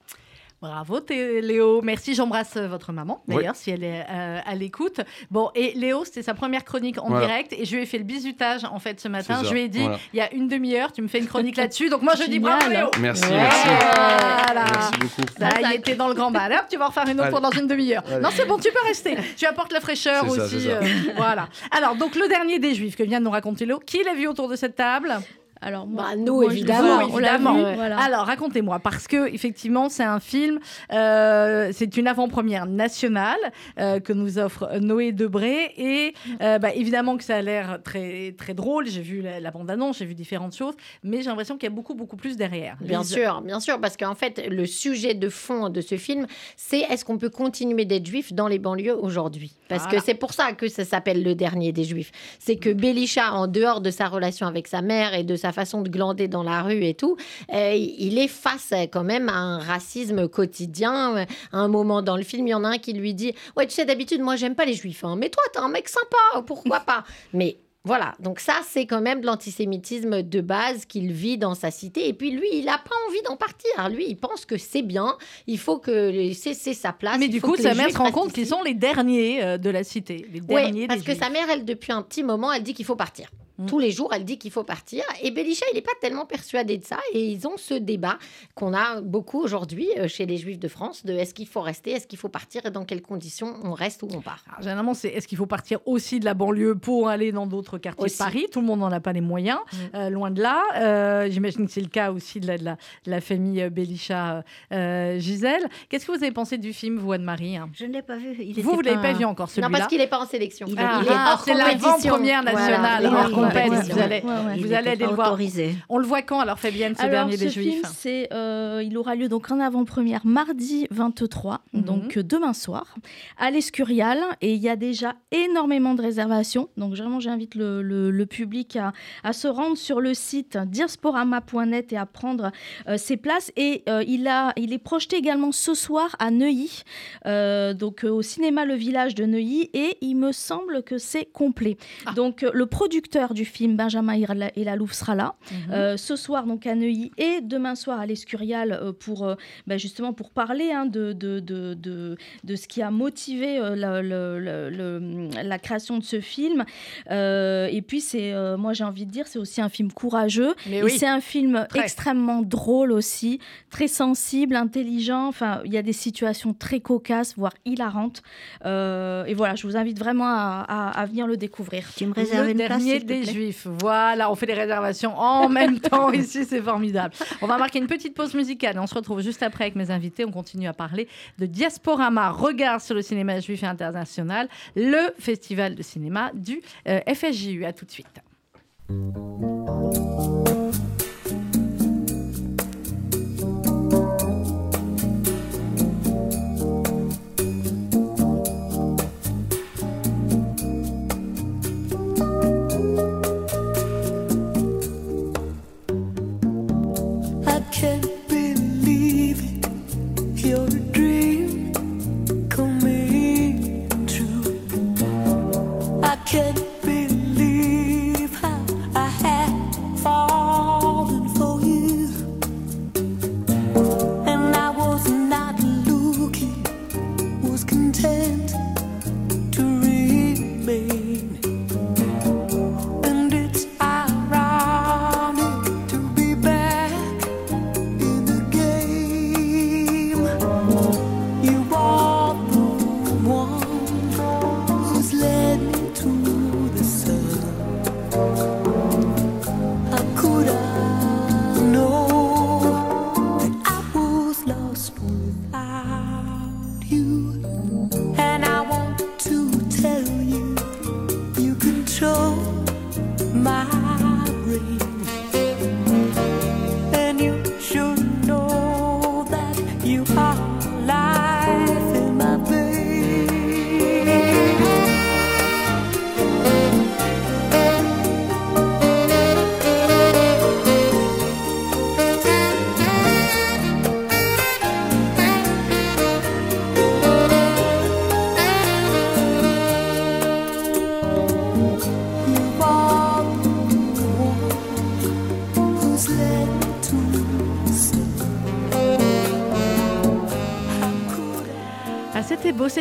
Bravo Léo, merci. J'embrasse euh, votre maman d'ailleurs si elle est euh, à l'écoute. Bon, et Léo, c'était sa première chronique en Voilà. direct et je lui ai fait le bisutage en fait ce matin. Je lui ai dit, voilà. il y a une demi-heure, tu me fais une chronique là-dessus. Donc moi je dis bravo Léo. Merci, Ouais. merci. Voilà. Merci beaucoup. Ça, il était dans le grand bal. Hop, tu vas en refaire une autre pour dans une demi-heure. Non, c'est bon, tu peux rester. Tu apportes la fraîcheur aussi. ça. euh, voilà. Alors, donc, le dernier des Juifs que vient de nous raconter Léo, qui l'a vu autour de cette table? Alors moi, Bah, nous, moi, je- évidemment. vu, Évidemment. voilà. Alors, racontez-moi, parce que effectivement, c'est un film, euh, c'est une avant-première nationale euh, que nous offre Noé Debré, et euh, bah, évidemment que ça a l'air très très drôle. J'ai vu la, la bande-annonce, j'ai vu différentes choses, mais j'ai l'impression qu'il y a beaucoup beaucoup plus derrière. Bien sûr, bien sûr, parce qu'en fait, le sujet de fond de ce film, c'est est-ce qu'on peut continuer d'être juif dans les banlieues aujourd'hui? Parce Voilà. que c'est pour ça que ça s'appelle le dernier des juifs. C'est que Belisha, en dehors de sa relation avec sa mère et de sa façon de glander dans la rue et tout, euh, il est face euh, quand même à un racisme quotidien. Euh, À un moment dans le film, il y en a un qui lui dit Ouais, tu sais, d'habitude, moi, j'aime pas les juifs, hein, mais toi, t'es un mec sympa, pourquoi pas? Mais voilà, donc ça, c'est quand même de l'antisémitisme de base qu'il vit dans sa cité. Et puis lui, il n'a pas envie d'en partir. Lui, il pense que c'est bien, il faut que c'est sa place. Mais du coup, sa mère se rend compte qu'ils sont les derniers euh, de la cité. Derniers parce que sa mère, elle, depuis un petit moment, elle dit qu'il faut partir. Mm. Tous les jours, elle dit qu'il faut partir. Et Belisha, il n'est pas tellement persuadé de ça. Et ils ont ce débat qu'on a beaucoup aujourd'hui euh, chez les Juifs de France de est-ce qu'il faut rester, est-ce qu'il faut partir et dans quelles conditions on reste ou on part. Alors, généralement, c'est est-ce qu'il faut partir aussi de la banlieue pour aller dans d'autres quartiers Aussi. de Paris Tout le monde n'en a pas les moyens, Mm. euh, loin de là. Euh, J'imagine que c'est le cas aussi de la, de la, de la famille Belisha euh, Gisèle. Qu'est-ce que vous avez pensé du film, vous, Anne-Marie hein? Je ne l'ai pas vu. Il Vous, vous était l'avez pas vu encore, Non, celui-là parce qu'il n'est pas en sélection. Il Ah, il est ah, hors c'est l'avant-première nationale. Voilà, vous allez, ouais, ouais. vous allez était aller le voir. autorisé. On le voit quand alors Fabienne, ce Alors, dernier ce des film, Juifs c'est, euh, il aura lieu donc en avant-première mardi 23, Mhm. donc euh, demain soir, à l'Escurial. Et il y a déjà énormément de réservations. Donc vraiment, j'invite le, le- le public à, à se rendre sur le site diasporama.net et à prendre euh, ses places. Et euh, il, a, il est projeté également ce soir à Neuilly, euh, donc euh, au cinéma Le Village de Neuilly. Et il me semble que c'est complet. Ah. Donc le producteur du film, Benjamin Irla- Elalouf, sera là. Mhm. Euh, ce soir donc à Neuilly et demain soir à l'Escurial euh, pour euh, bah, justement pour parler hein, de, de, de, de, de ce qui a motivé euh, la, le- le- le- la création de ce film. Euh, et puis c'est euh, moi j'ai envie de dire c'est aussi un film courageux Mais et oui. c'est un film Très. extrêmement drôle aussi, très sensible, intelligent. Enfin il y a des situations très cocasses voire hilarantes. Euh, et voilà je vous invite vraiment à, à- à venir le découvrir. Tu me réserves le une place, dernier s'il Juifs. Voilà, on fait les réservations en même temps ici, c'est formidable. On va marquer une petite pause musicale et on se retrouve juste après avec mes invités. On continue à parler de Diasporama, regard sur le cinéma juif et international, le festival de cinéma du euh, FSJU. À tout de suite.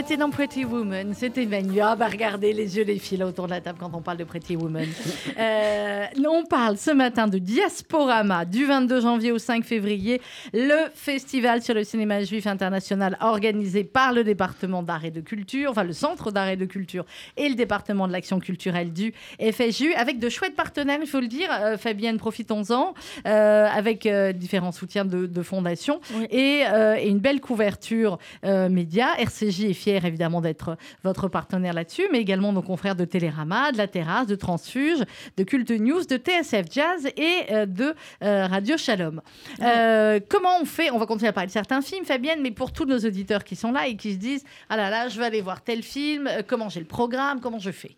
C'était dans Pretty Woman, c'était Manu. Ah, bah regardez les yeux des filles là autour de la table quand on parle de Pretty Woman. Euh, on parle ce matin de Diasporama du 22 janvier au 5 février, le festival sur le cinéma juif international organisé par le département d'art et de culture, enfin le centre d'art et de culture et le département de l'action culturelle du FSJU, avec de chouettes partenaires, il faut le dire. Euh, Fabienne, profitons-en, euh, avec euh, différents soutiens de, de fondations Oui. et, et une belle couverture média. RCJ est évidemment d'être votre partenaire là-dessus, mais également nos confrères de Télérama, de La Terrasse, de Transfuge, de Culte News, de TSF Jazz et euh, de euh, Radio Shalom. Euh, comment on fait On va continuer à parler de certains films, Fabienne, mais pour tous nos auditeurs qui sont là et qui se disent Ah là là, je vais aller voir tel film, euh, comment j'ai le programme, comment je fais?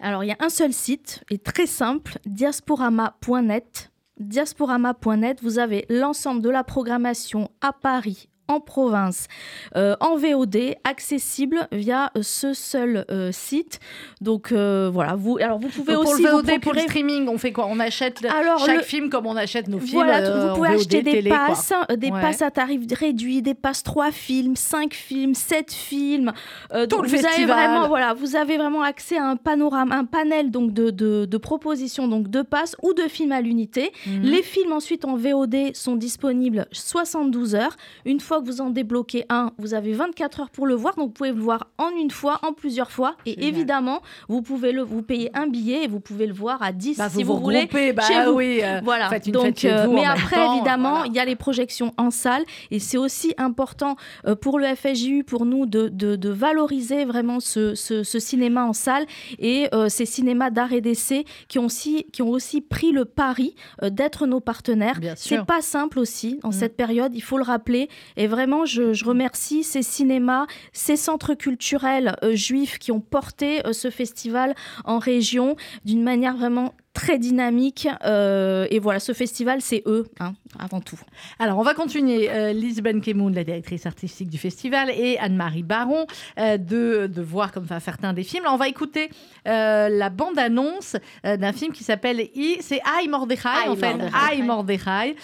Alors, il y a un seul site, et très simple, diasporama.net. Diasporama.net, vous avez l'ensemble de la programmation à Paris, en province, euh, en VOD, accessible via ce seul euh, site. Donc euh, voilà, vous, alors vous pouvez Donc, pour aussi le vous VOD, pour le streaming, on fait quoi? On achète Alors, chaque le- film comme on achète nos films. Voilà, vous pouvez VOD, acheter des télé, passes, des Ouais. passes à tarif réduit, des passes 3 films, 5 films, 7 films. Tout donc le vous avez festival. vraiment, voilà, vous avez vraiment accès à un panorama, un panel donc de, de, de propositions donc de passes ou de films à l'unité. Mhm. Les films ensuite en VOD sont disponibles 72 heures. Une fois fois que vous en débloquez un, vous avez 24 heures pour le voir. Donc, vous pouvez le voir en une fois, en plusieurs fois. Et Génial. évidemment, vous pouvez le, vous payer un billet et vous pouvez le voir à 10 Bah, si vous vous, vous voulez. bah chez vous. oui, euh, voilà. faites une Donc, fête chez euh, vous mais après, temps, évidemment, voilà. il y a les projections en salle et c'est aussi important euh, pour le FSJU, pour nous, de, de- de valoriser vraiment ce, ce- ce cinéma en salle et euh, ces cinémas d'art et d'essai qui ont aussi, qui ont aussi pris le pari euh, d'être nos partenaires. C'est pas simple aussi en Mm. cette période, il faut le rappeler. Et vraiment, je, remercie ces cinémas, ces centres culturels euh, juifs qui ont porté euh, ce festival en région d'une manière vraiment très dynamique. euh, et voilà, ce festival, c'est eux, hein, avant tout. Alors, on va continuer. Euh, Lise Benkemoun, la directrice artistique du festival, et Anne-Marie Baron, euh, de, de voir comme ça certains des films. Là, on va écouter euh, la bande-annonce d'un film qui s'appelle I. C'est I Mordechai, en fait. Mordechai. I Mordechai.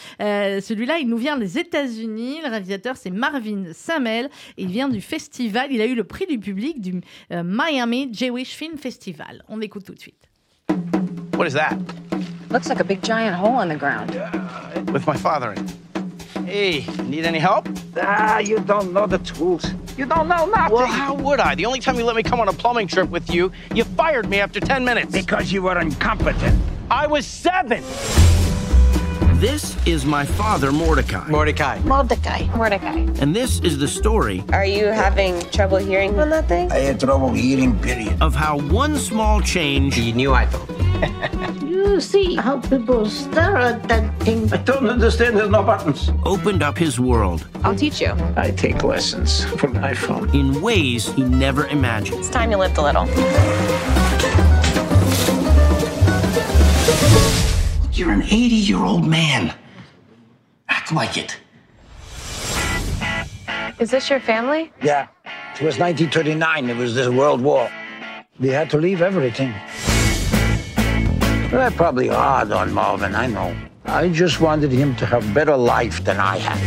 Celui-là, il nous vient des États-Unis. Le réalisateur, c'est Marvin Samel. Il vient du festival. Il a eu le prix du public du Miami Jewish Film Festival. On écoute tout de suite. What is that? Looks like a big giant hole in the ground. With my father in it. Hey, need any help? Ah, you don't know the tools. You don't know nothing. Well, how would I? The only time you let me come on a plumbing trip with you, you fired me after 10 minutes. Because you were incompetent. I was seven. This is my father, Mordecai. Mordecai. Mordecai. Mordecai. And this is the story Are you having trouble hearing on that thing? I had trouble eating, period. of how one small change. The new iPhone. You see how people stare at that thing. I don't understand. There's no buttons. Opened up his world I'll teach you. I take lessons from iPhone. in ways he never imagined. It's time you lived a little. You're an 80 year old man. Act like it. Is this your family? Yeah. It was 1939. It was this World War. We had to leave everything. Well, probably hard on Marvin, I know. I just wanted him to have better life than I had.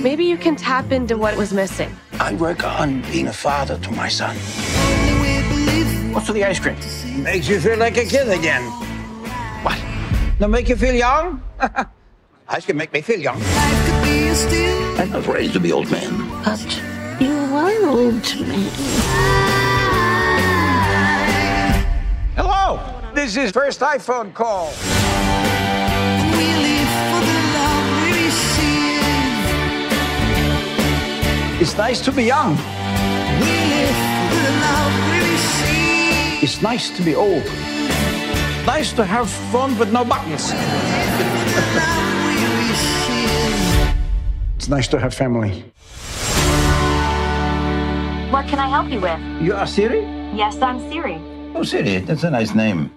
Maybe you can tap into what was missing. I work on being a father to my son. What's with the ice cream? Makes you feel like a kid again. What? Now make you feel young? Ice cream make me feel young. I'm not raised to be old man. But you are old man. Hello. This is first iPhone call. It's nice to be young. It's nice to be old. Nice to have fun with no buttons. It's nice to have family. What can I help you with? You are Siri? Yes, I'm Siri. Oh, Siri, that's a nice name.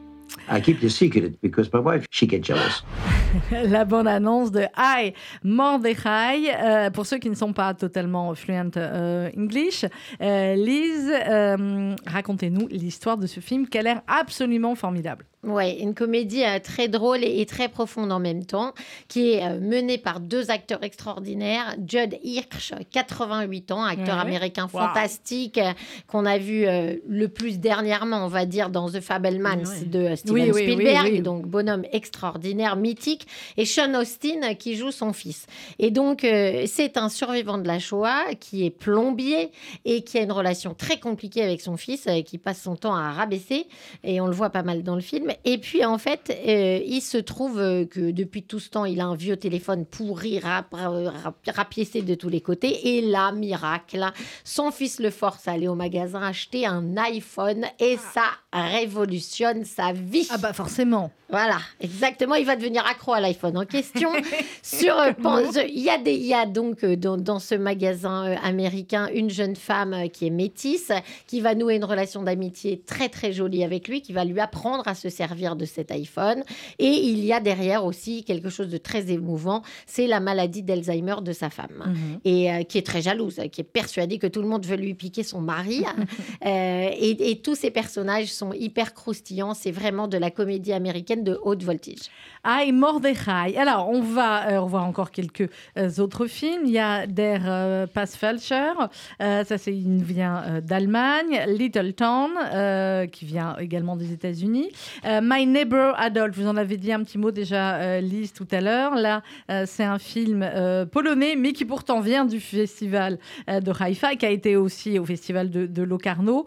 I keep the secret because my wife, she gets jealous. la bande-annonce de I Mordechai. Euh, pour ceux qui ne sont pas totalement fluent euh, English, euh, Lise, euh, racontez-nous l'histoire de ce film qui a l'air absolument formidable. Ouais, une comédie euh, très drôle et, et très profonde en même temps, qui est euh, menée par deux acteurs extraordinaires. Judd Hirsch, 88 ans, acteur américain Wow. fantastique, euh, qu'on a vu le plus dernièrement, on va dire, dans The Fabelmans de Steven Oui, oui, oui, Spielberg, oui. donc bonhomme extraordinaire, mythique, et Sean Austin qui joue son fils. Et donc, c'est un survivant de la Shoah qui est plombier et qui a une relation très compliquée avec son fils, qui passe son temps à rabaisser, et on le voit pas mal dans le film. Et puis, en fait, euh, il se trouve euh, que depuis tout ce temps, il a un vieux téléphone pourri, rap, rap- rapiécé de tous les côtés. Et là, miracle, son fils le force à aller au magasin acheter un iPhone et ça révolutionne sa vie. Ah bah forcément. Voilà, exactement. Il va devenir accro à l'iPhone en question. Sur, euh, il y a des, il y a donc euh, dans, dans ce magasin euh, américain une jeune femme qui est métisse, qui va nouer une relation d'amitié très très jolie avec lui, qui va lui apprendre à se servir de cet iPhone. Et il y a derrière aussi quelque chose de très émouvant, c'est la maladie d'Alzheimer de sa femme, Mhm. et euh, qui est très jalouse, qui est persuadée que tout le monde veut lui piquer son mari. Euh, et, et tous ces personnages sont hyper croustillants. C'est vraiment de la comédie américaine de haute voltige. Ah, et Mordechai. Alors, on va euh, revoir encore quelques euh, autres films. Il y a Der euh, Passfälscher, euh, ça c'est, il vient d'Allemagne. Little Town, qui vient également des États-Unis. My Neighbor Adolf, vous en avez dit un petit mot déjà, Lise, tout à l'heure. Là, c'est un film polonais, mais qui pourtant vient du festival de Haïfa, qui a été aussi au festival de, de Locarno.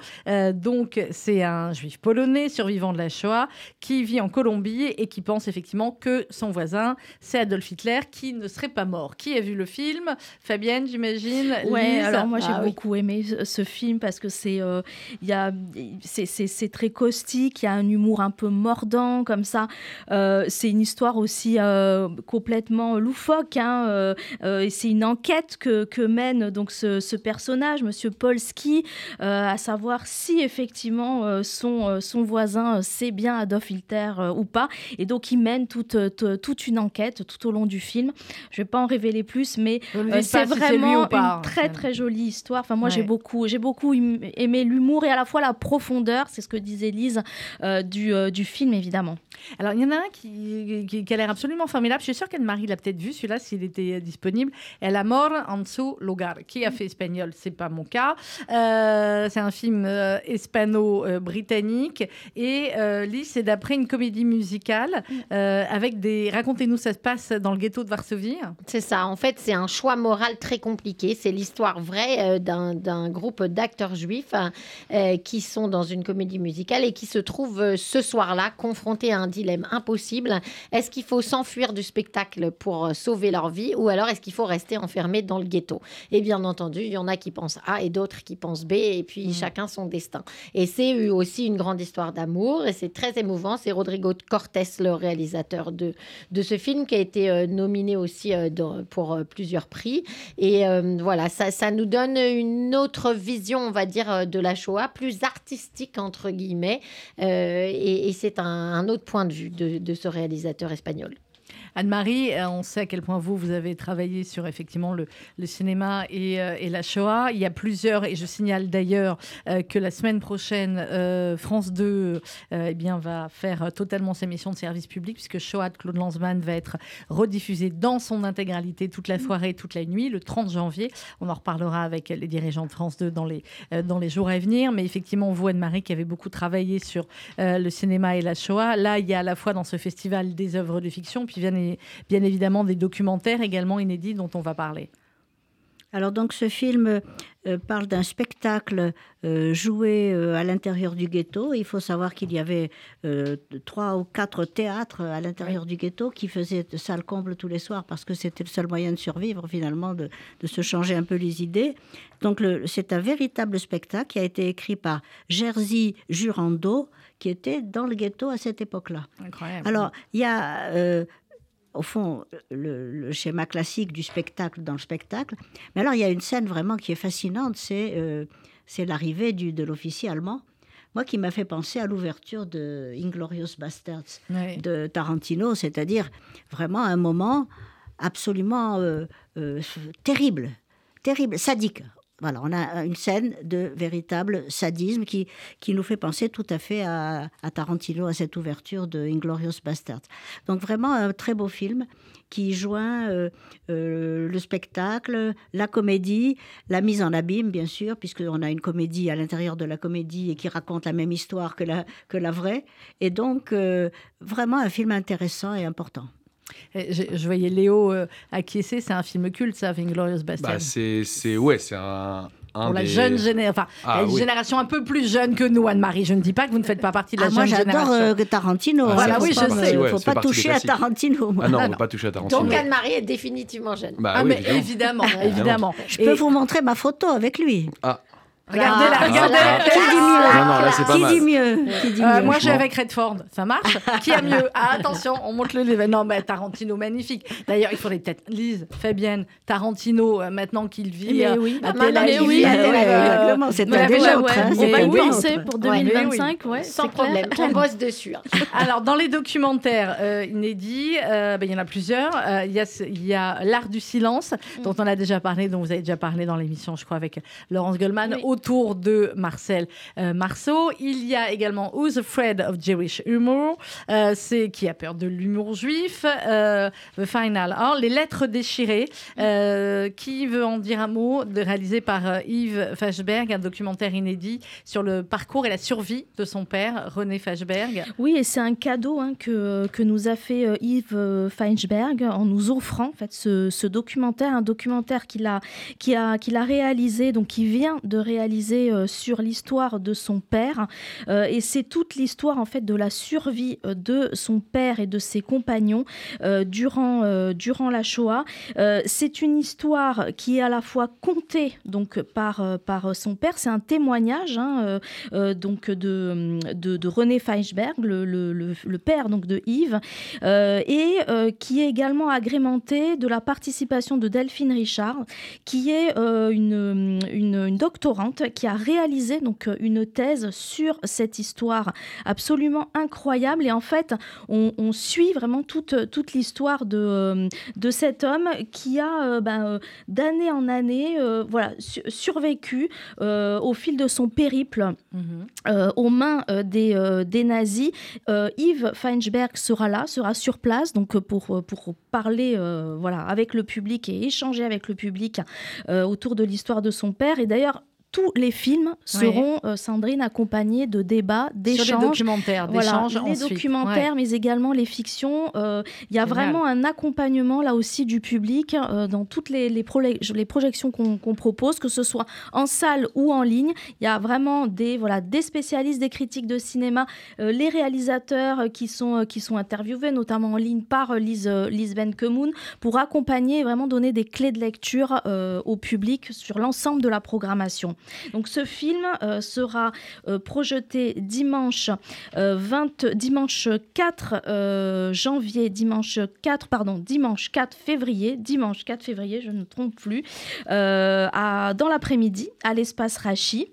Donc, c'est un juif polonais, survivant de la Shoah, qui vit en Colombie et qui pense effectivement que son voisin, c'est Adolf Hitler, qui ne serait pas mort. Qui a vu le film? Fabienne, j'imagine Ouais, Lise? alors moi j'ai Ah oui. beaucoup aimé ce, film parce que c'est euh, c'est- très caustique, il y a un humour un peu mordant comme ça. Euh, c'est une histoire aussi euh, complètement loufoque. Hein, euh, et c'est une enquête que, que mène donc ce, ce personnage, Monsieur Polski, à savoir si effectivement euh, son, euh, son voisin euh, c'est bien Adolf Hitler euh, ou pas. Et donc il mène toute, toute une enquête tout au long du film. Je vais pas en révéler plus, mais Ne c'est vraiment pas, hein, une très très jolie histoire. Enfin moi j'ai beaucoup j'ai beaucoup im- aimé l'humour et à la fois la profondeur, c'est ce que disait Lise du, du film évidemment. Alors, il y en a un qui, a l'air absolument formidable. Je suis sûre qu'Anne-Marie l'a peut-être vu, celui-là, s'il était euh, disponible. El Amor en su lugar. Qui a fait espagnol? C'est pas mon cas. Euh, c'est un film euh, hispano-britannique. Et euh, c'est d'après une comédie musicale euh, avec des. Racontez-nous, ça se passe dans le ghetto de Varsovie. C'est ça. En fait, c'est un choix moral très compliqué. C'est l'histoire vraie euh, d'un groupe d'acteurs juifs euh, qui sont dans une comédie musicale et qui se trouvent euh, ce soir-là confrontés à un dilemme impossible. Est-ce qu'il faut s'enfuir du spectacle pour euh, sauver leur vie ou alors est-ce qu'il faut rester enfermé dans le ghetto? Et bien entendu, il y en a qui pensent A et d'autres qui pensent B et puis chacun son destin. Et c'est eu aussi une grande histoire d'amour et c'est très émouvant. C'est Rodrigo Cortés, le réalisateur de, de ce film, qui a été euh, nominé aussi euh, dans- pour euh, plusieurs prix. Et voilà, ça, ça nous donne une autre vision, on va dire, de la Shoah, plus artistique, entre guillemets. Et et c'est un, un autre point de vue de, ce réalisateur espagnol. Anne-Marie, euh, on sait à quel point vous, vous avez travaillé sur effectivement le, cinéma et, euh, et la Shoah. Il y a plusieurs, et je signale d'ailleurs euh, que la semaine prochaine, France 2 euh, eh bien, va faire totalement ses missions de service public, puisque Shoah de Claude Lanzmann va être rediffusé dans son intégralité toute la soirée, toute la nuit, le 30 janvier. On en reparlera avec les dirigeants de France 2 dans les, dans les jours à venir. Mais effectivement, vous, Anne-Marie, qui avez beaucoup travaillé sur le cinéma et la Shoah, là, il y a à la fois dans ce festival des œuvres de fiction, puis bien évidemment des documentaires également inédits dont on va parler. Alors donc ce film euh, parle d'un spectacle euh, joué euh, à l'intérieur du ghetto. Il faut savoir qu'il y avait trois ou quatre théâtres à l'intérieur du ghetto qui faisaient salle comble tous les soirs parce que c'était le seul moyen de survivre finalement, de, de se changer un peu les idées. Donc c'est un véritable spectacle qui a été écrit par Jerzy Jurando qui était dans le ghetto à cette époque-là. Incroyable. Alors, il y a, au fond, le, le schéma classique du spectacle dans le spectacle. Mais alors, il y a une scène vraiment qui est fascinante, c'est euh, l'arrivée de l'officier allemand. Moi, qui m'a fait penser à l'ouverture de Inglorious Bastards Ouais. de Tarantino, c'est-à-dire vraiment un moment absolument euh, euh, terrible, terrible, sadique. Voilà, on a une scène de véritable sadisme qui, qui nous fait penser tout à fait à, Tarantino, à cette ouverture de Inglorious Bastards. Donc vraiment un très beau film qui joint euh, euh, le spectacle, la comédie, la mise en abîme, bien sûr, puisqu'on a une comédie à l'intérieur de la comédie et qui raconte la même histoire que la, que la vraie. Et donc, euh, vraiment un film intéressant et important. Et Je, je voyais Léo euh, acquiescer, c'est un film culte, ça, Inglorious Bastards. Bah, c'est, c'est, ouais, c'est un, un Pour la jeune génération, enfin, Ah, la oui. génération un peu plus jeune que nous, Anne-Marie. Je ne dis pas que vous ne faites pas partie de la Ah, moi, jeune j'adore génération. euh, Tarantino. Ah, Voilà, oui, je sais. Il ouais, ne faut pas toucher à. Tarantino. moi. Ah non, on ne pas toucher à Tarantino. Donc Anne-Marie est définitivement jeune. Bah ah, oui, mais évidemment, évidemment. Je peux vous montrer ma photo avec lui. Ah. Regardez-la, Ah, regardez ah, la Qui dit mieux Non, non, là, c'est pas Qui mal. dit mieux Qui dit Euh, mieux moi, je suis avec Redford. Ça marche? Qui a mieux? Ah, Attention, on monte le level. Non, mais Tarantino, magnifique. D'ailleurs, il faudrait peut-être Lise, Fabienne, Tarantino, euh, maintenant qu'il vit Mais euh, oui. à Ah, Aviv, mais oui. c'est mais un déjà autre, On va y penser pour Ouais, mais oui. 2025, ouais, Sans problème, on bosse dessus. hein. Alors, dans les documentaires euh, inédits, euh, ben, il y en a plusieurs. Il y a, ce- il y a L'Art du silence, dont on a déjà parlé, dont vous avez déjà parlé dans l'émission, je crois, avec Laurence Goldman. Autour de Marcel euh, Marceau. Il y a également Who's Afraid of Jewish Humor, euh, c'est qui a peur de l'humour juif. euh, The Final Hour, Les Lettres déchirées. euh, qui veut en dire un mot de, Réalisé par Yves Fashberg, un documentaire inédit sur le parcours et la survie de son père, René Fashberg. Oui, et c'est un cadeau hein, que, que nous a fait Yves Feinsberg en nous offrant en fait, ce, ce documentaire, un documentaire qu'il a, a, qu'il a réalisé, donc qui vient de réaliser euh, sur l'histoire de son père. Euh, et c'est toute l'histoire en fait de la survie euh, de son père et de ses compagnons durant, durant la Shoah. C'est une histoire qui est à la fois contée donc par, par son père, c'est un témoignage hein, donc de, de, René Feinsberg, le, le- père donc de Yves, et qui est également agrémenté de la participation de Delphine Richard, qui est une, une doctorante qui a réalisé donc une thèse sur cette histoire absolument incroyable. Et en fait, on, on suit vraiment toute, toute l'histoire de, euh, de cet homme qui a euh, ben, euh, d'année en année euh, voilà, su- survécu euh, au fil de son périple euh, aux mains euh, des, euh, des nazis. Euh, Yves Feinsberg sera là, sera sur place donc euh, pour, euh, pour parler euh, voilà, avec le public et échanger avec le public euh, autour de l'histoire de son père. Et d'ailleurs, tous les films seront, euh, Sandrine, accompagnés de débats, des d'échanges. documentaires, d'échanges Les ensuite. documentaires, mais également les fictions. Euh, Il y a Génial. vraiment un accompagnement là aussi du public euh, dans toutes les, les, les projections qu'on propose, que ce soit en salle ou en ligne. Il y a vraiment des, voilà, des spécialistes, des critiques de cinéma, les réalisateurs qui sont, qui sont interviewés, notamment en ligne par Lise, Lise Benkemoun, pour accompagner et vraiment donner des clés de lecture au public sur l'ensemble de la programmation. Donc ce film euh, sera euh, projeté dimanche, euh, 20, dimanche 4 euh, janvier, dimanche 4, pardon, dimanche 4 février, dimanche 4 février, je ne me trompe plus, euh, à, dans l'après-midi à l'espace Rachi.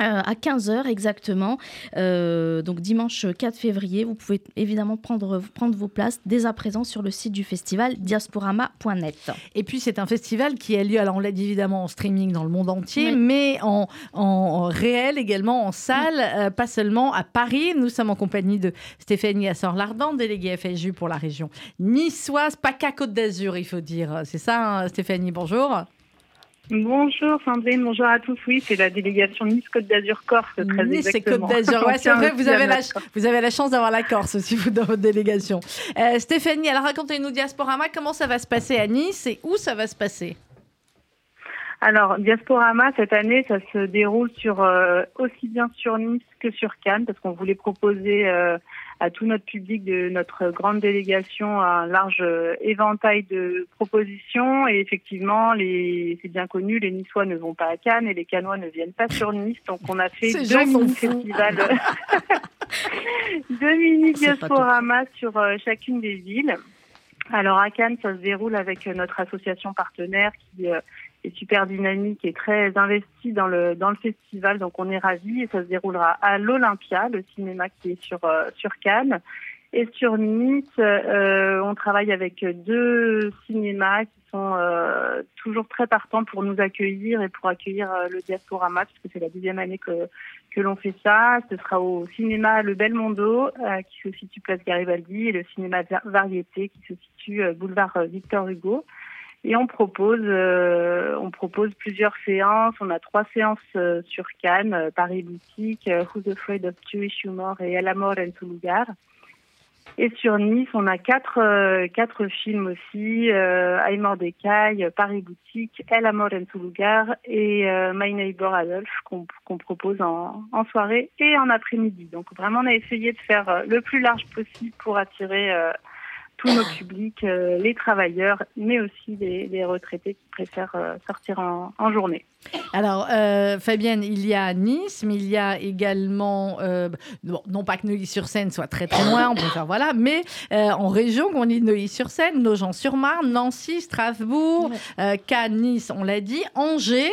Euh, à 15h exactement, Euh, donc dimanche 4 février. Vous pouvez évidemment prendre, prendre vos places dès à présent sur le site du festival diasporama.net. Et puis c'est un festival qui a lieu, alors on l'a dit évidemment en streaming dans le monde entier, Oui. mais en, en- réel également, en salle, euh, pas seulement à Paris. Nous sommes en compagnie de Stéphanie Assor-Lardan, déléguée FSU pour la région niçoise, pas qu'à Côte d'Azur, il faut dire. C'est ça, hein, Stéphanie, bonjour. Bonjour Sandrine, bonjour à tous. Oui, c'est la délégation Nice-Côte d'Azur-Corse, très Nice exactement. Côte d'Azur. Ouais, c'est vrai, vous avez, la, vous avez la chance d'avoir la Corse aussi, vous, dans votre délégation. Euh, Stéphanie, alors racontez-nous Diasporama, comment ça va se passer à Nice et où ça va se passer? Alors, Diasporama, cette année, ça se déroule sur euh, aussi bien sur Nice que sur Cannes, parce qu'on voulait proposer euh, à tout notre public de notre grande délégation un large euh, éventail de propositions. Et effectivement, les, c'est bien connu, les Niçois ne vont pas à Cannes et les Cannois ne viennent pas sur Nice. Donc, on a fait Ces deux mini-festivals, deux mini C'est pas Diasporama sur euh, chacune des villes. Alors à Cannes, ça se déroule avec euh, notre association partenaire qui euh, est super dynamique et très investie dans le dans le festival. Donc on est ravis et ça se déroulera à l'Olympia, le cinéma qui est sur euh, sur Cannes. Et sur Nice, euh, on travaille avec deux cinémas qui sont euh, toujours très partants pour nous accueillir et pour accueillir euh, le Diasporama, puisque c'est la deuxième année que, que l'on fait ça. Ce sera au cinéma Le Belmondo, euh, qui se situe place Garibaldi, et le cinéma Va- Variété, qui se situe euh, boulevard Victor Hugo. Et on propose, euh, on propose plusieurs séances. On a trois séances euh, sur Cannes, euh, Paris Boutique, Who's Afraid of Jewish Humor et El Amor en su lugar. Et sur Nice, on a quatre, quatre films aussi, euh, Aïe Mordecai, Paris Boutique, El Amor en su lugar et My Neighbor Adolphe qu'on propose en, soirée et en après-midi. Donc vraiment, on a essayé de faire le plus large possible pour attirer tous nos publics, euh, les travailleurs, mais aussi les, retraités qui préfèrent euh, sortir en journée. Alors, euh, Fabienne, il y a Nice, mais il y a également, euh, bon, non pas que Neuilly-sur-Seine soit très très loin, on peut faire voilà, mais euh, en région, on dit Neuilly-sur-Seine, Nogent-sur-Marne, Nancy, Strasbourg, Cannes, Nice, on l'a dit, Angers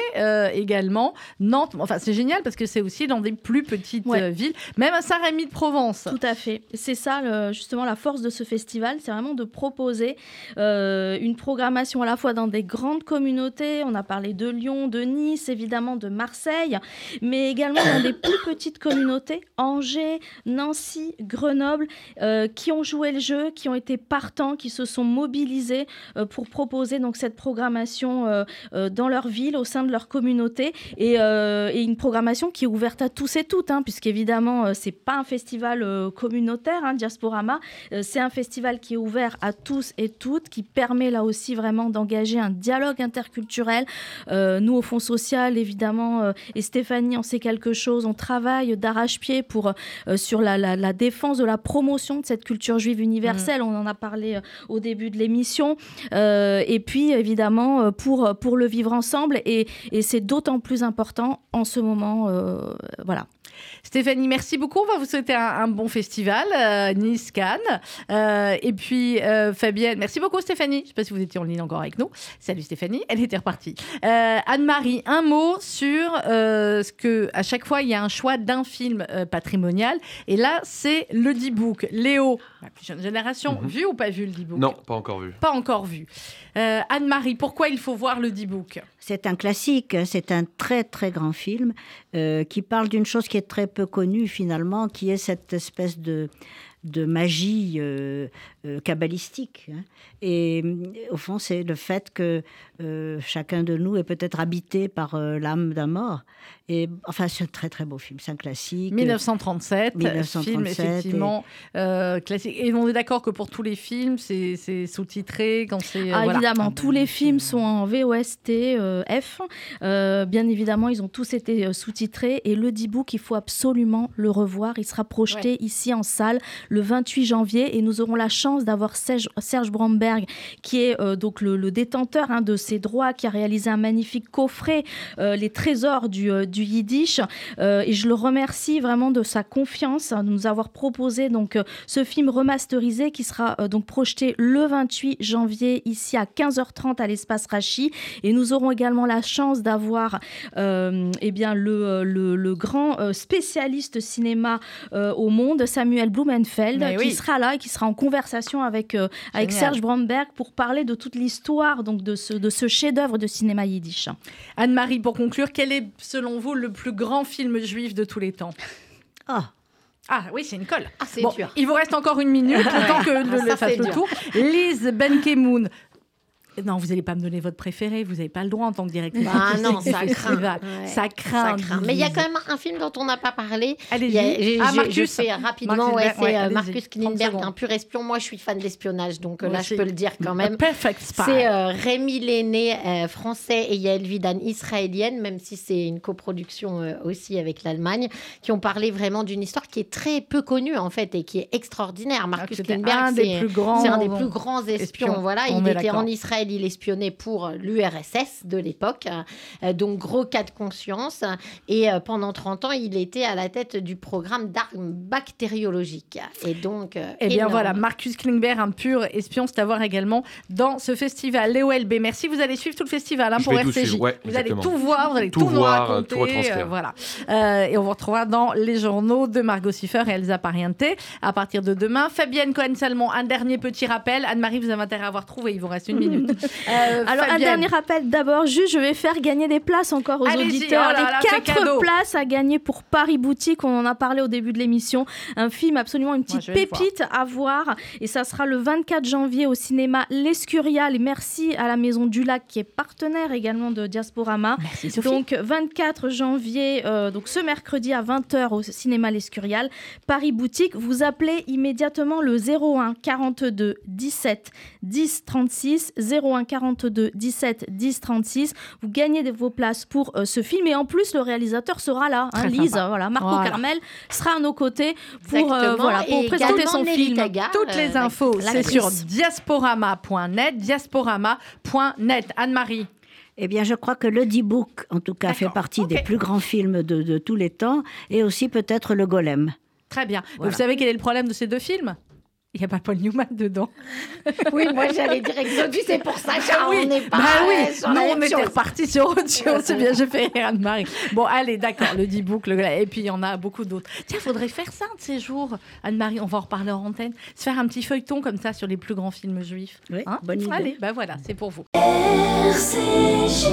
également, Nantes. Enfin, c'est génial parce que c'est aussi dans des plus petites Ouais. villes, même à Saint-Rémy-de-Provence. Tout à fait. C'est ça, le- justement, la force de ce festival, c'est vraiment de proposer une programmation à la fois dans des grandes communautés. On a parlé de Lyon, de Nice, Évidemment de Marseille, mais également dans des plus petites communautés, Angers, Nancy, Grenoble, euh, qui ont joué le jeu, qui ont été partants, qui se sont mobilisés euh, pour proposer donc cette programmation euh, dans leur ville, au sein de leur communauté, et, une programmation qui est ouverte à tous et toutes, hein, puisqu'évidemment, c'est pas un festival communautaire, hein, Diasporama, c'est un festival qui est ouvert à tous et toutes, qui permet là aussi vraiment d'engager un dialogue interculturel. Nous, au Fonds social, évidemment, euh, et Stéphanie en sait quelque chose, on travaille d'arrache-pied pour euh, sur la, la- la défense de la promotion de cette culture juive universelle. On en a parlé euh, au début de l'émission. Et puis, évidemment, pour, pour le vivre ensemble. Et, et c'est d'autant plus important en ce moment. voilà. Stéphanie, merci beaucoup. On va vous souhaiter un, un bon festival, euh, Nice, Cannes. Euh, et puis, euh, Fabienne, merci beaucoup, Stéphanie. Je ne sais pas si vous étiez en ligne encore avec nous. Salut, Stéphanie. Elle était repartie. Euh, Anne-Marie, un mot sur euh, ce que, à chaque fois, il y a un choix d'un film euh, patrimonial. Et là, c'est le D-Book. Léo, la plus jeune génération, Mhm. vu ou pas vu le D-Book Non, pas encore vu. Pas encore vu. Euh, Anne-Marie, pourquoi il faut voir le D-Book C'est un classique, c'est un très très grand film euh, qui parle d'une chose qui est très peu connue finalement, qui est cette espèce de, de magie euh, kabbalistique. hein. Et euh, au fond, c'est le fait que euh, chacun de nous est peut-être habité par euh, l'âme d'un mort. Et enfin, c'est un très très beau film, c'est un classique. 1937, 1937, film et- effectivement euh, classique. Et on est d'accord que pour tous les films, c'est c'est sous-titré quand c'est. euh, Ah, voilà. Évidemment, tous les films sont en VOST euh, F. Euh, bien évidemment, ils ont tous été euh, sous-titrés. Et le D-Book, il faut absolument le revoir. Il sera projeté ici en salle le 28 janvier. Et nous aurons la chance d'avoir Serge, Serge Bromberg, qui est euh, donc le, le détenteur hein, de ces droits, qui a réalisé un magnifique coffret, euh, Les trésors du, euh, du Yiddish. Et je le remercie vraiment de sa confiance, hein, de nous avoir proposé donc, ce film remasterisé qui sera donc projeté le 28 janvier ici à 15h30 à l'espace Rachi. Et nous aurons également la chance d'avoir eh bien, le, le, le grand spécialiste cinéma au monde, Samuel Blumenfeld, Mais qui sera là et qui sera en conversation avec, euh, avec. Serge Bromberg pour parler de toute l'histoire donc de ce, de ce chef-d'œuvre de cinéma yiddish. Anne-Marie, pour conclure, quel est selon vous le plus grand film juif de tous les temps? Ah. Ah oui, c'est une colle. c'est Bon, dur. Il vous reste encore une minute, le temps que Ah, le, ça, le fasse le dur. tour. Lise Benkemoun. Non, vous n'allez pas me donner votre préféré, vous n'avez pas le droit en tant que directrice. Ah non, ça craint. Ouais, Ça craint. Ça craint. Mais il y a quand même un film dont on n'a pas parlé. Allez-y. Ah, Marcus. Je fais rapidement. Ouais, c'est ouais, euh. Marcus 30 Klinenberg, secondes. un pur espion. Moi, je suis fan d'espionnage, donc euh, Moi là, aussi. je peux le dire quand même. C'est euh, Rémi Lenné, euh, français, et Yael Vidan, israélienne, même si c'est une coproduction euh, aussi avec l'Allemagne, qui ont parlé vraiment d'une histoire qui est très peu connue, en fait, et qui est extraordinaire. Marcus un des c'est un des plus grands espions. Voilà, il était en Israël, il espionnait pour l'URSS de l'époque, euh, donc gros cas de conscience. Et euh, pendant 30 ans, il était à la tête du programme d'armes bactériologiques. Et donc, euh, Eh bien énorme. voilà, Marcus Klingberg, un pur espion, c'est à voir également dans ce festival. Léo LB, merci, vous allez suivre tout le festival hein, Je pour vais tout RCJ. suivre, ouais, vous exactement. allez tout voir, vous allez tout, Tout nous voir, raconter. tout retranscrire. voilà. Euh, et on vous retrouvera dans les journaux de Margot Siffer et Elsa Pariente à partir de demain. Fabienne Cohen-Salmon, un dernier petit rappel. Anne-Marie, vous avez intérêt à avoir trouvé, il vous reste une minute. Euh, Alors, un dernier rappel d'abord, juste, je vais faire gagner des places encore aux auditeurs. oh là les là, quatre places à gagner pour Paris Boutique. On en a parlé au début de l'émission. Un film absolument une petite pépite à voir. Et ça sera le 24 janvier au cinéma L'Escurial. Et merci à la Maison du Lac qui est partenaire également de Diasporama. Merci Sophie. Donc 24 janvier, euh, donc ce mercredi à 20h au cinéma L'Escurial, Paris Boutique. Vous appelez immédiatement le 01 42 17 10 36 01 42 17 10 36. Vous gagnez vos places pour euh, ce film et en plus le réalisateur sera là, hein, Lise, sympa. voilà, Marco Voilà. Carmel sera à nos côtés pour, euh, voilà, pour Et présenter son Nelly film. Tagar, Toutes les euh, infos, c'est sur diasporama.net, diasporama.net. Anne-Marie. Eh bien, je crois que le D-Book, en tout cas, fait partie des plus grands films de, de tous les temps, et aussi peut-être Le Golem. Très bien. Voilà. Vous savez quel est le problème de ces deux films? Il n'y a pas Paul Newman dedans. Oui, moi j'allais dire Exodus, c'est pour ça Ah oui, on n'est pas bah oui. euh, sur la on était chose. repartis sur autre chose. C'est bien, j'ai fait rire Anne-Marie. Bon, allez, d'accord, le D-Book, le... et puis il y en a beaucoup d'autres. Tiens, il faudrait faire ça un de ces jours, Anne-Marie, on va en reparler en antenne, se faire un petit feuilleton comme ça sur les plus grands films juifs. Oui, Hein bonne idée. Allez, ben voilà, c'est pour vous. RCJ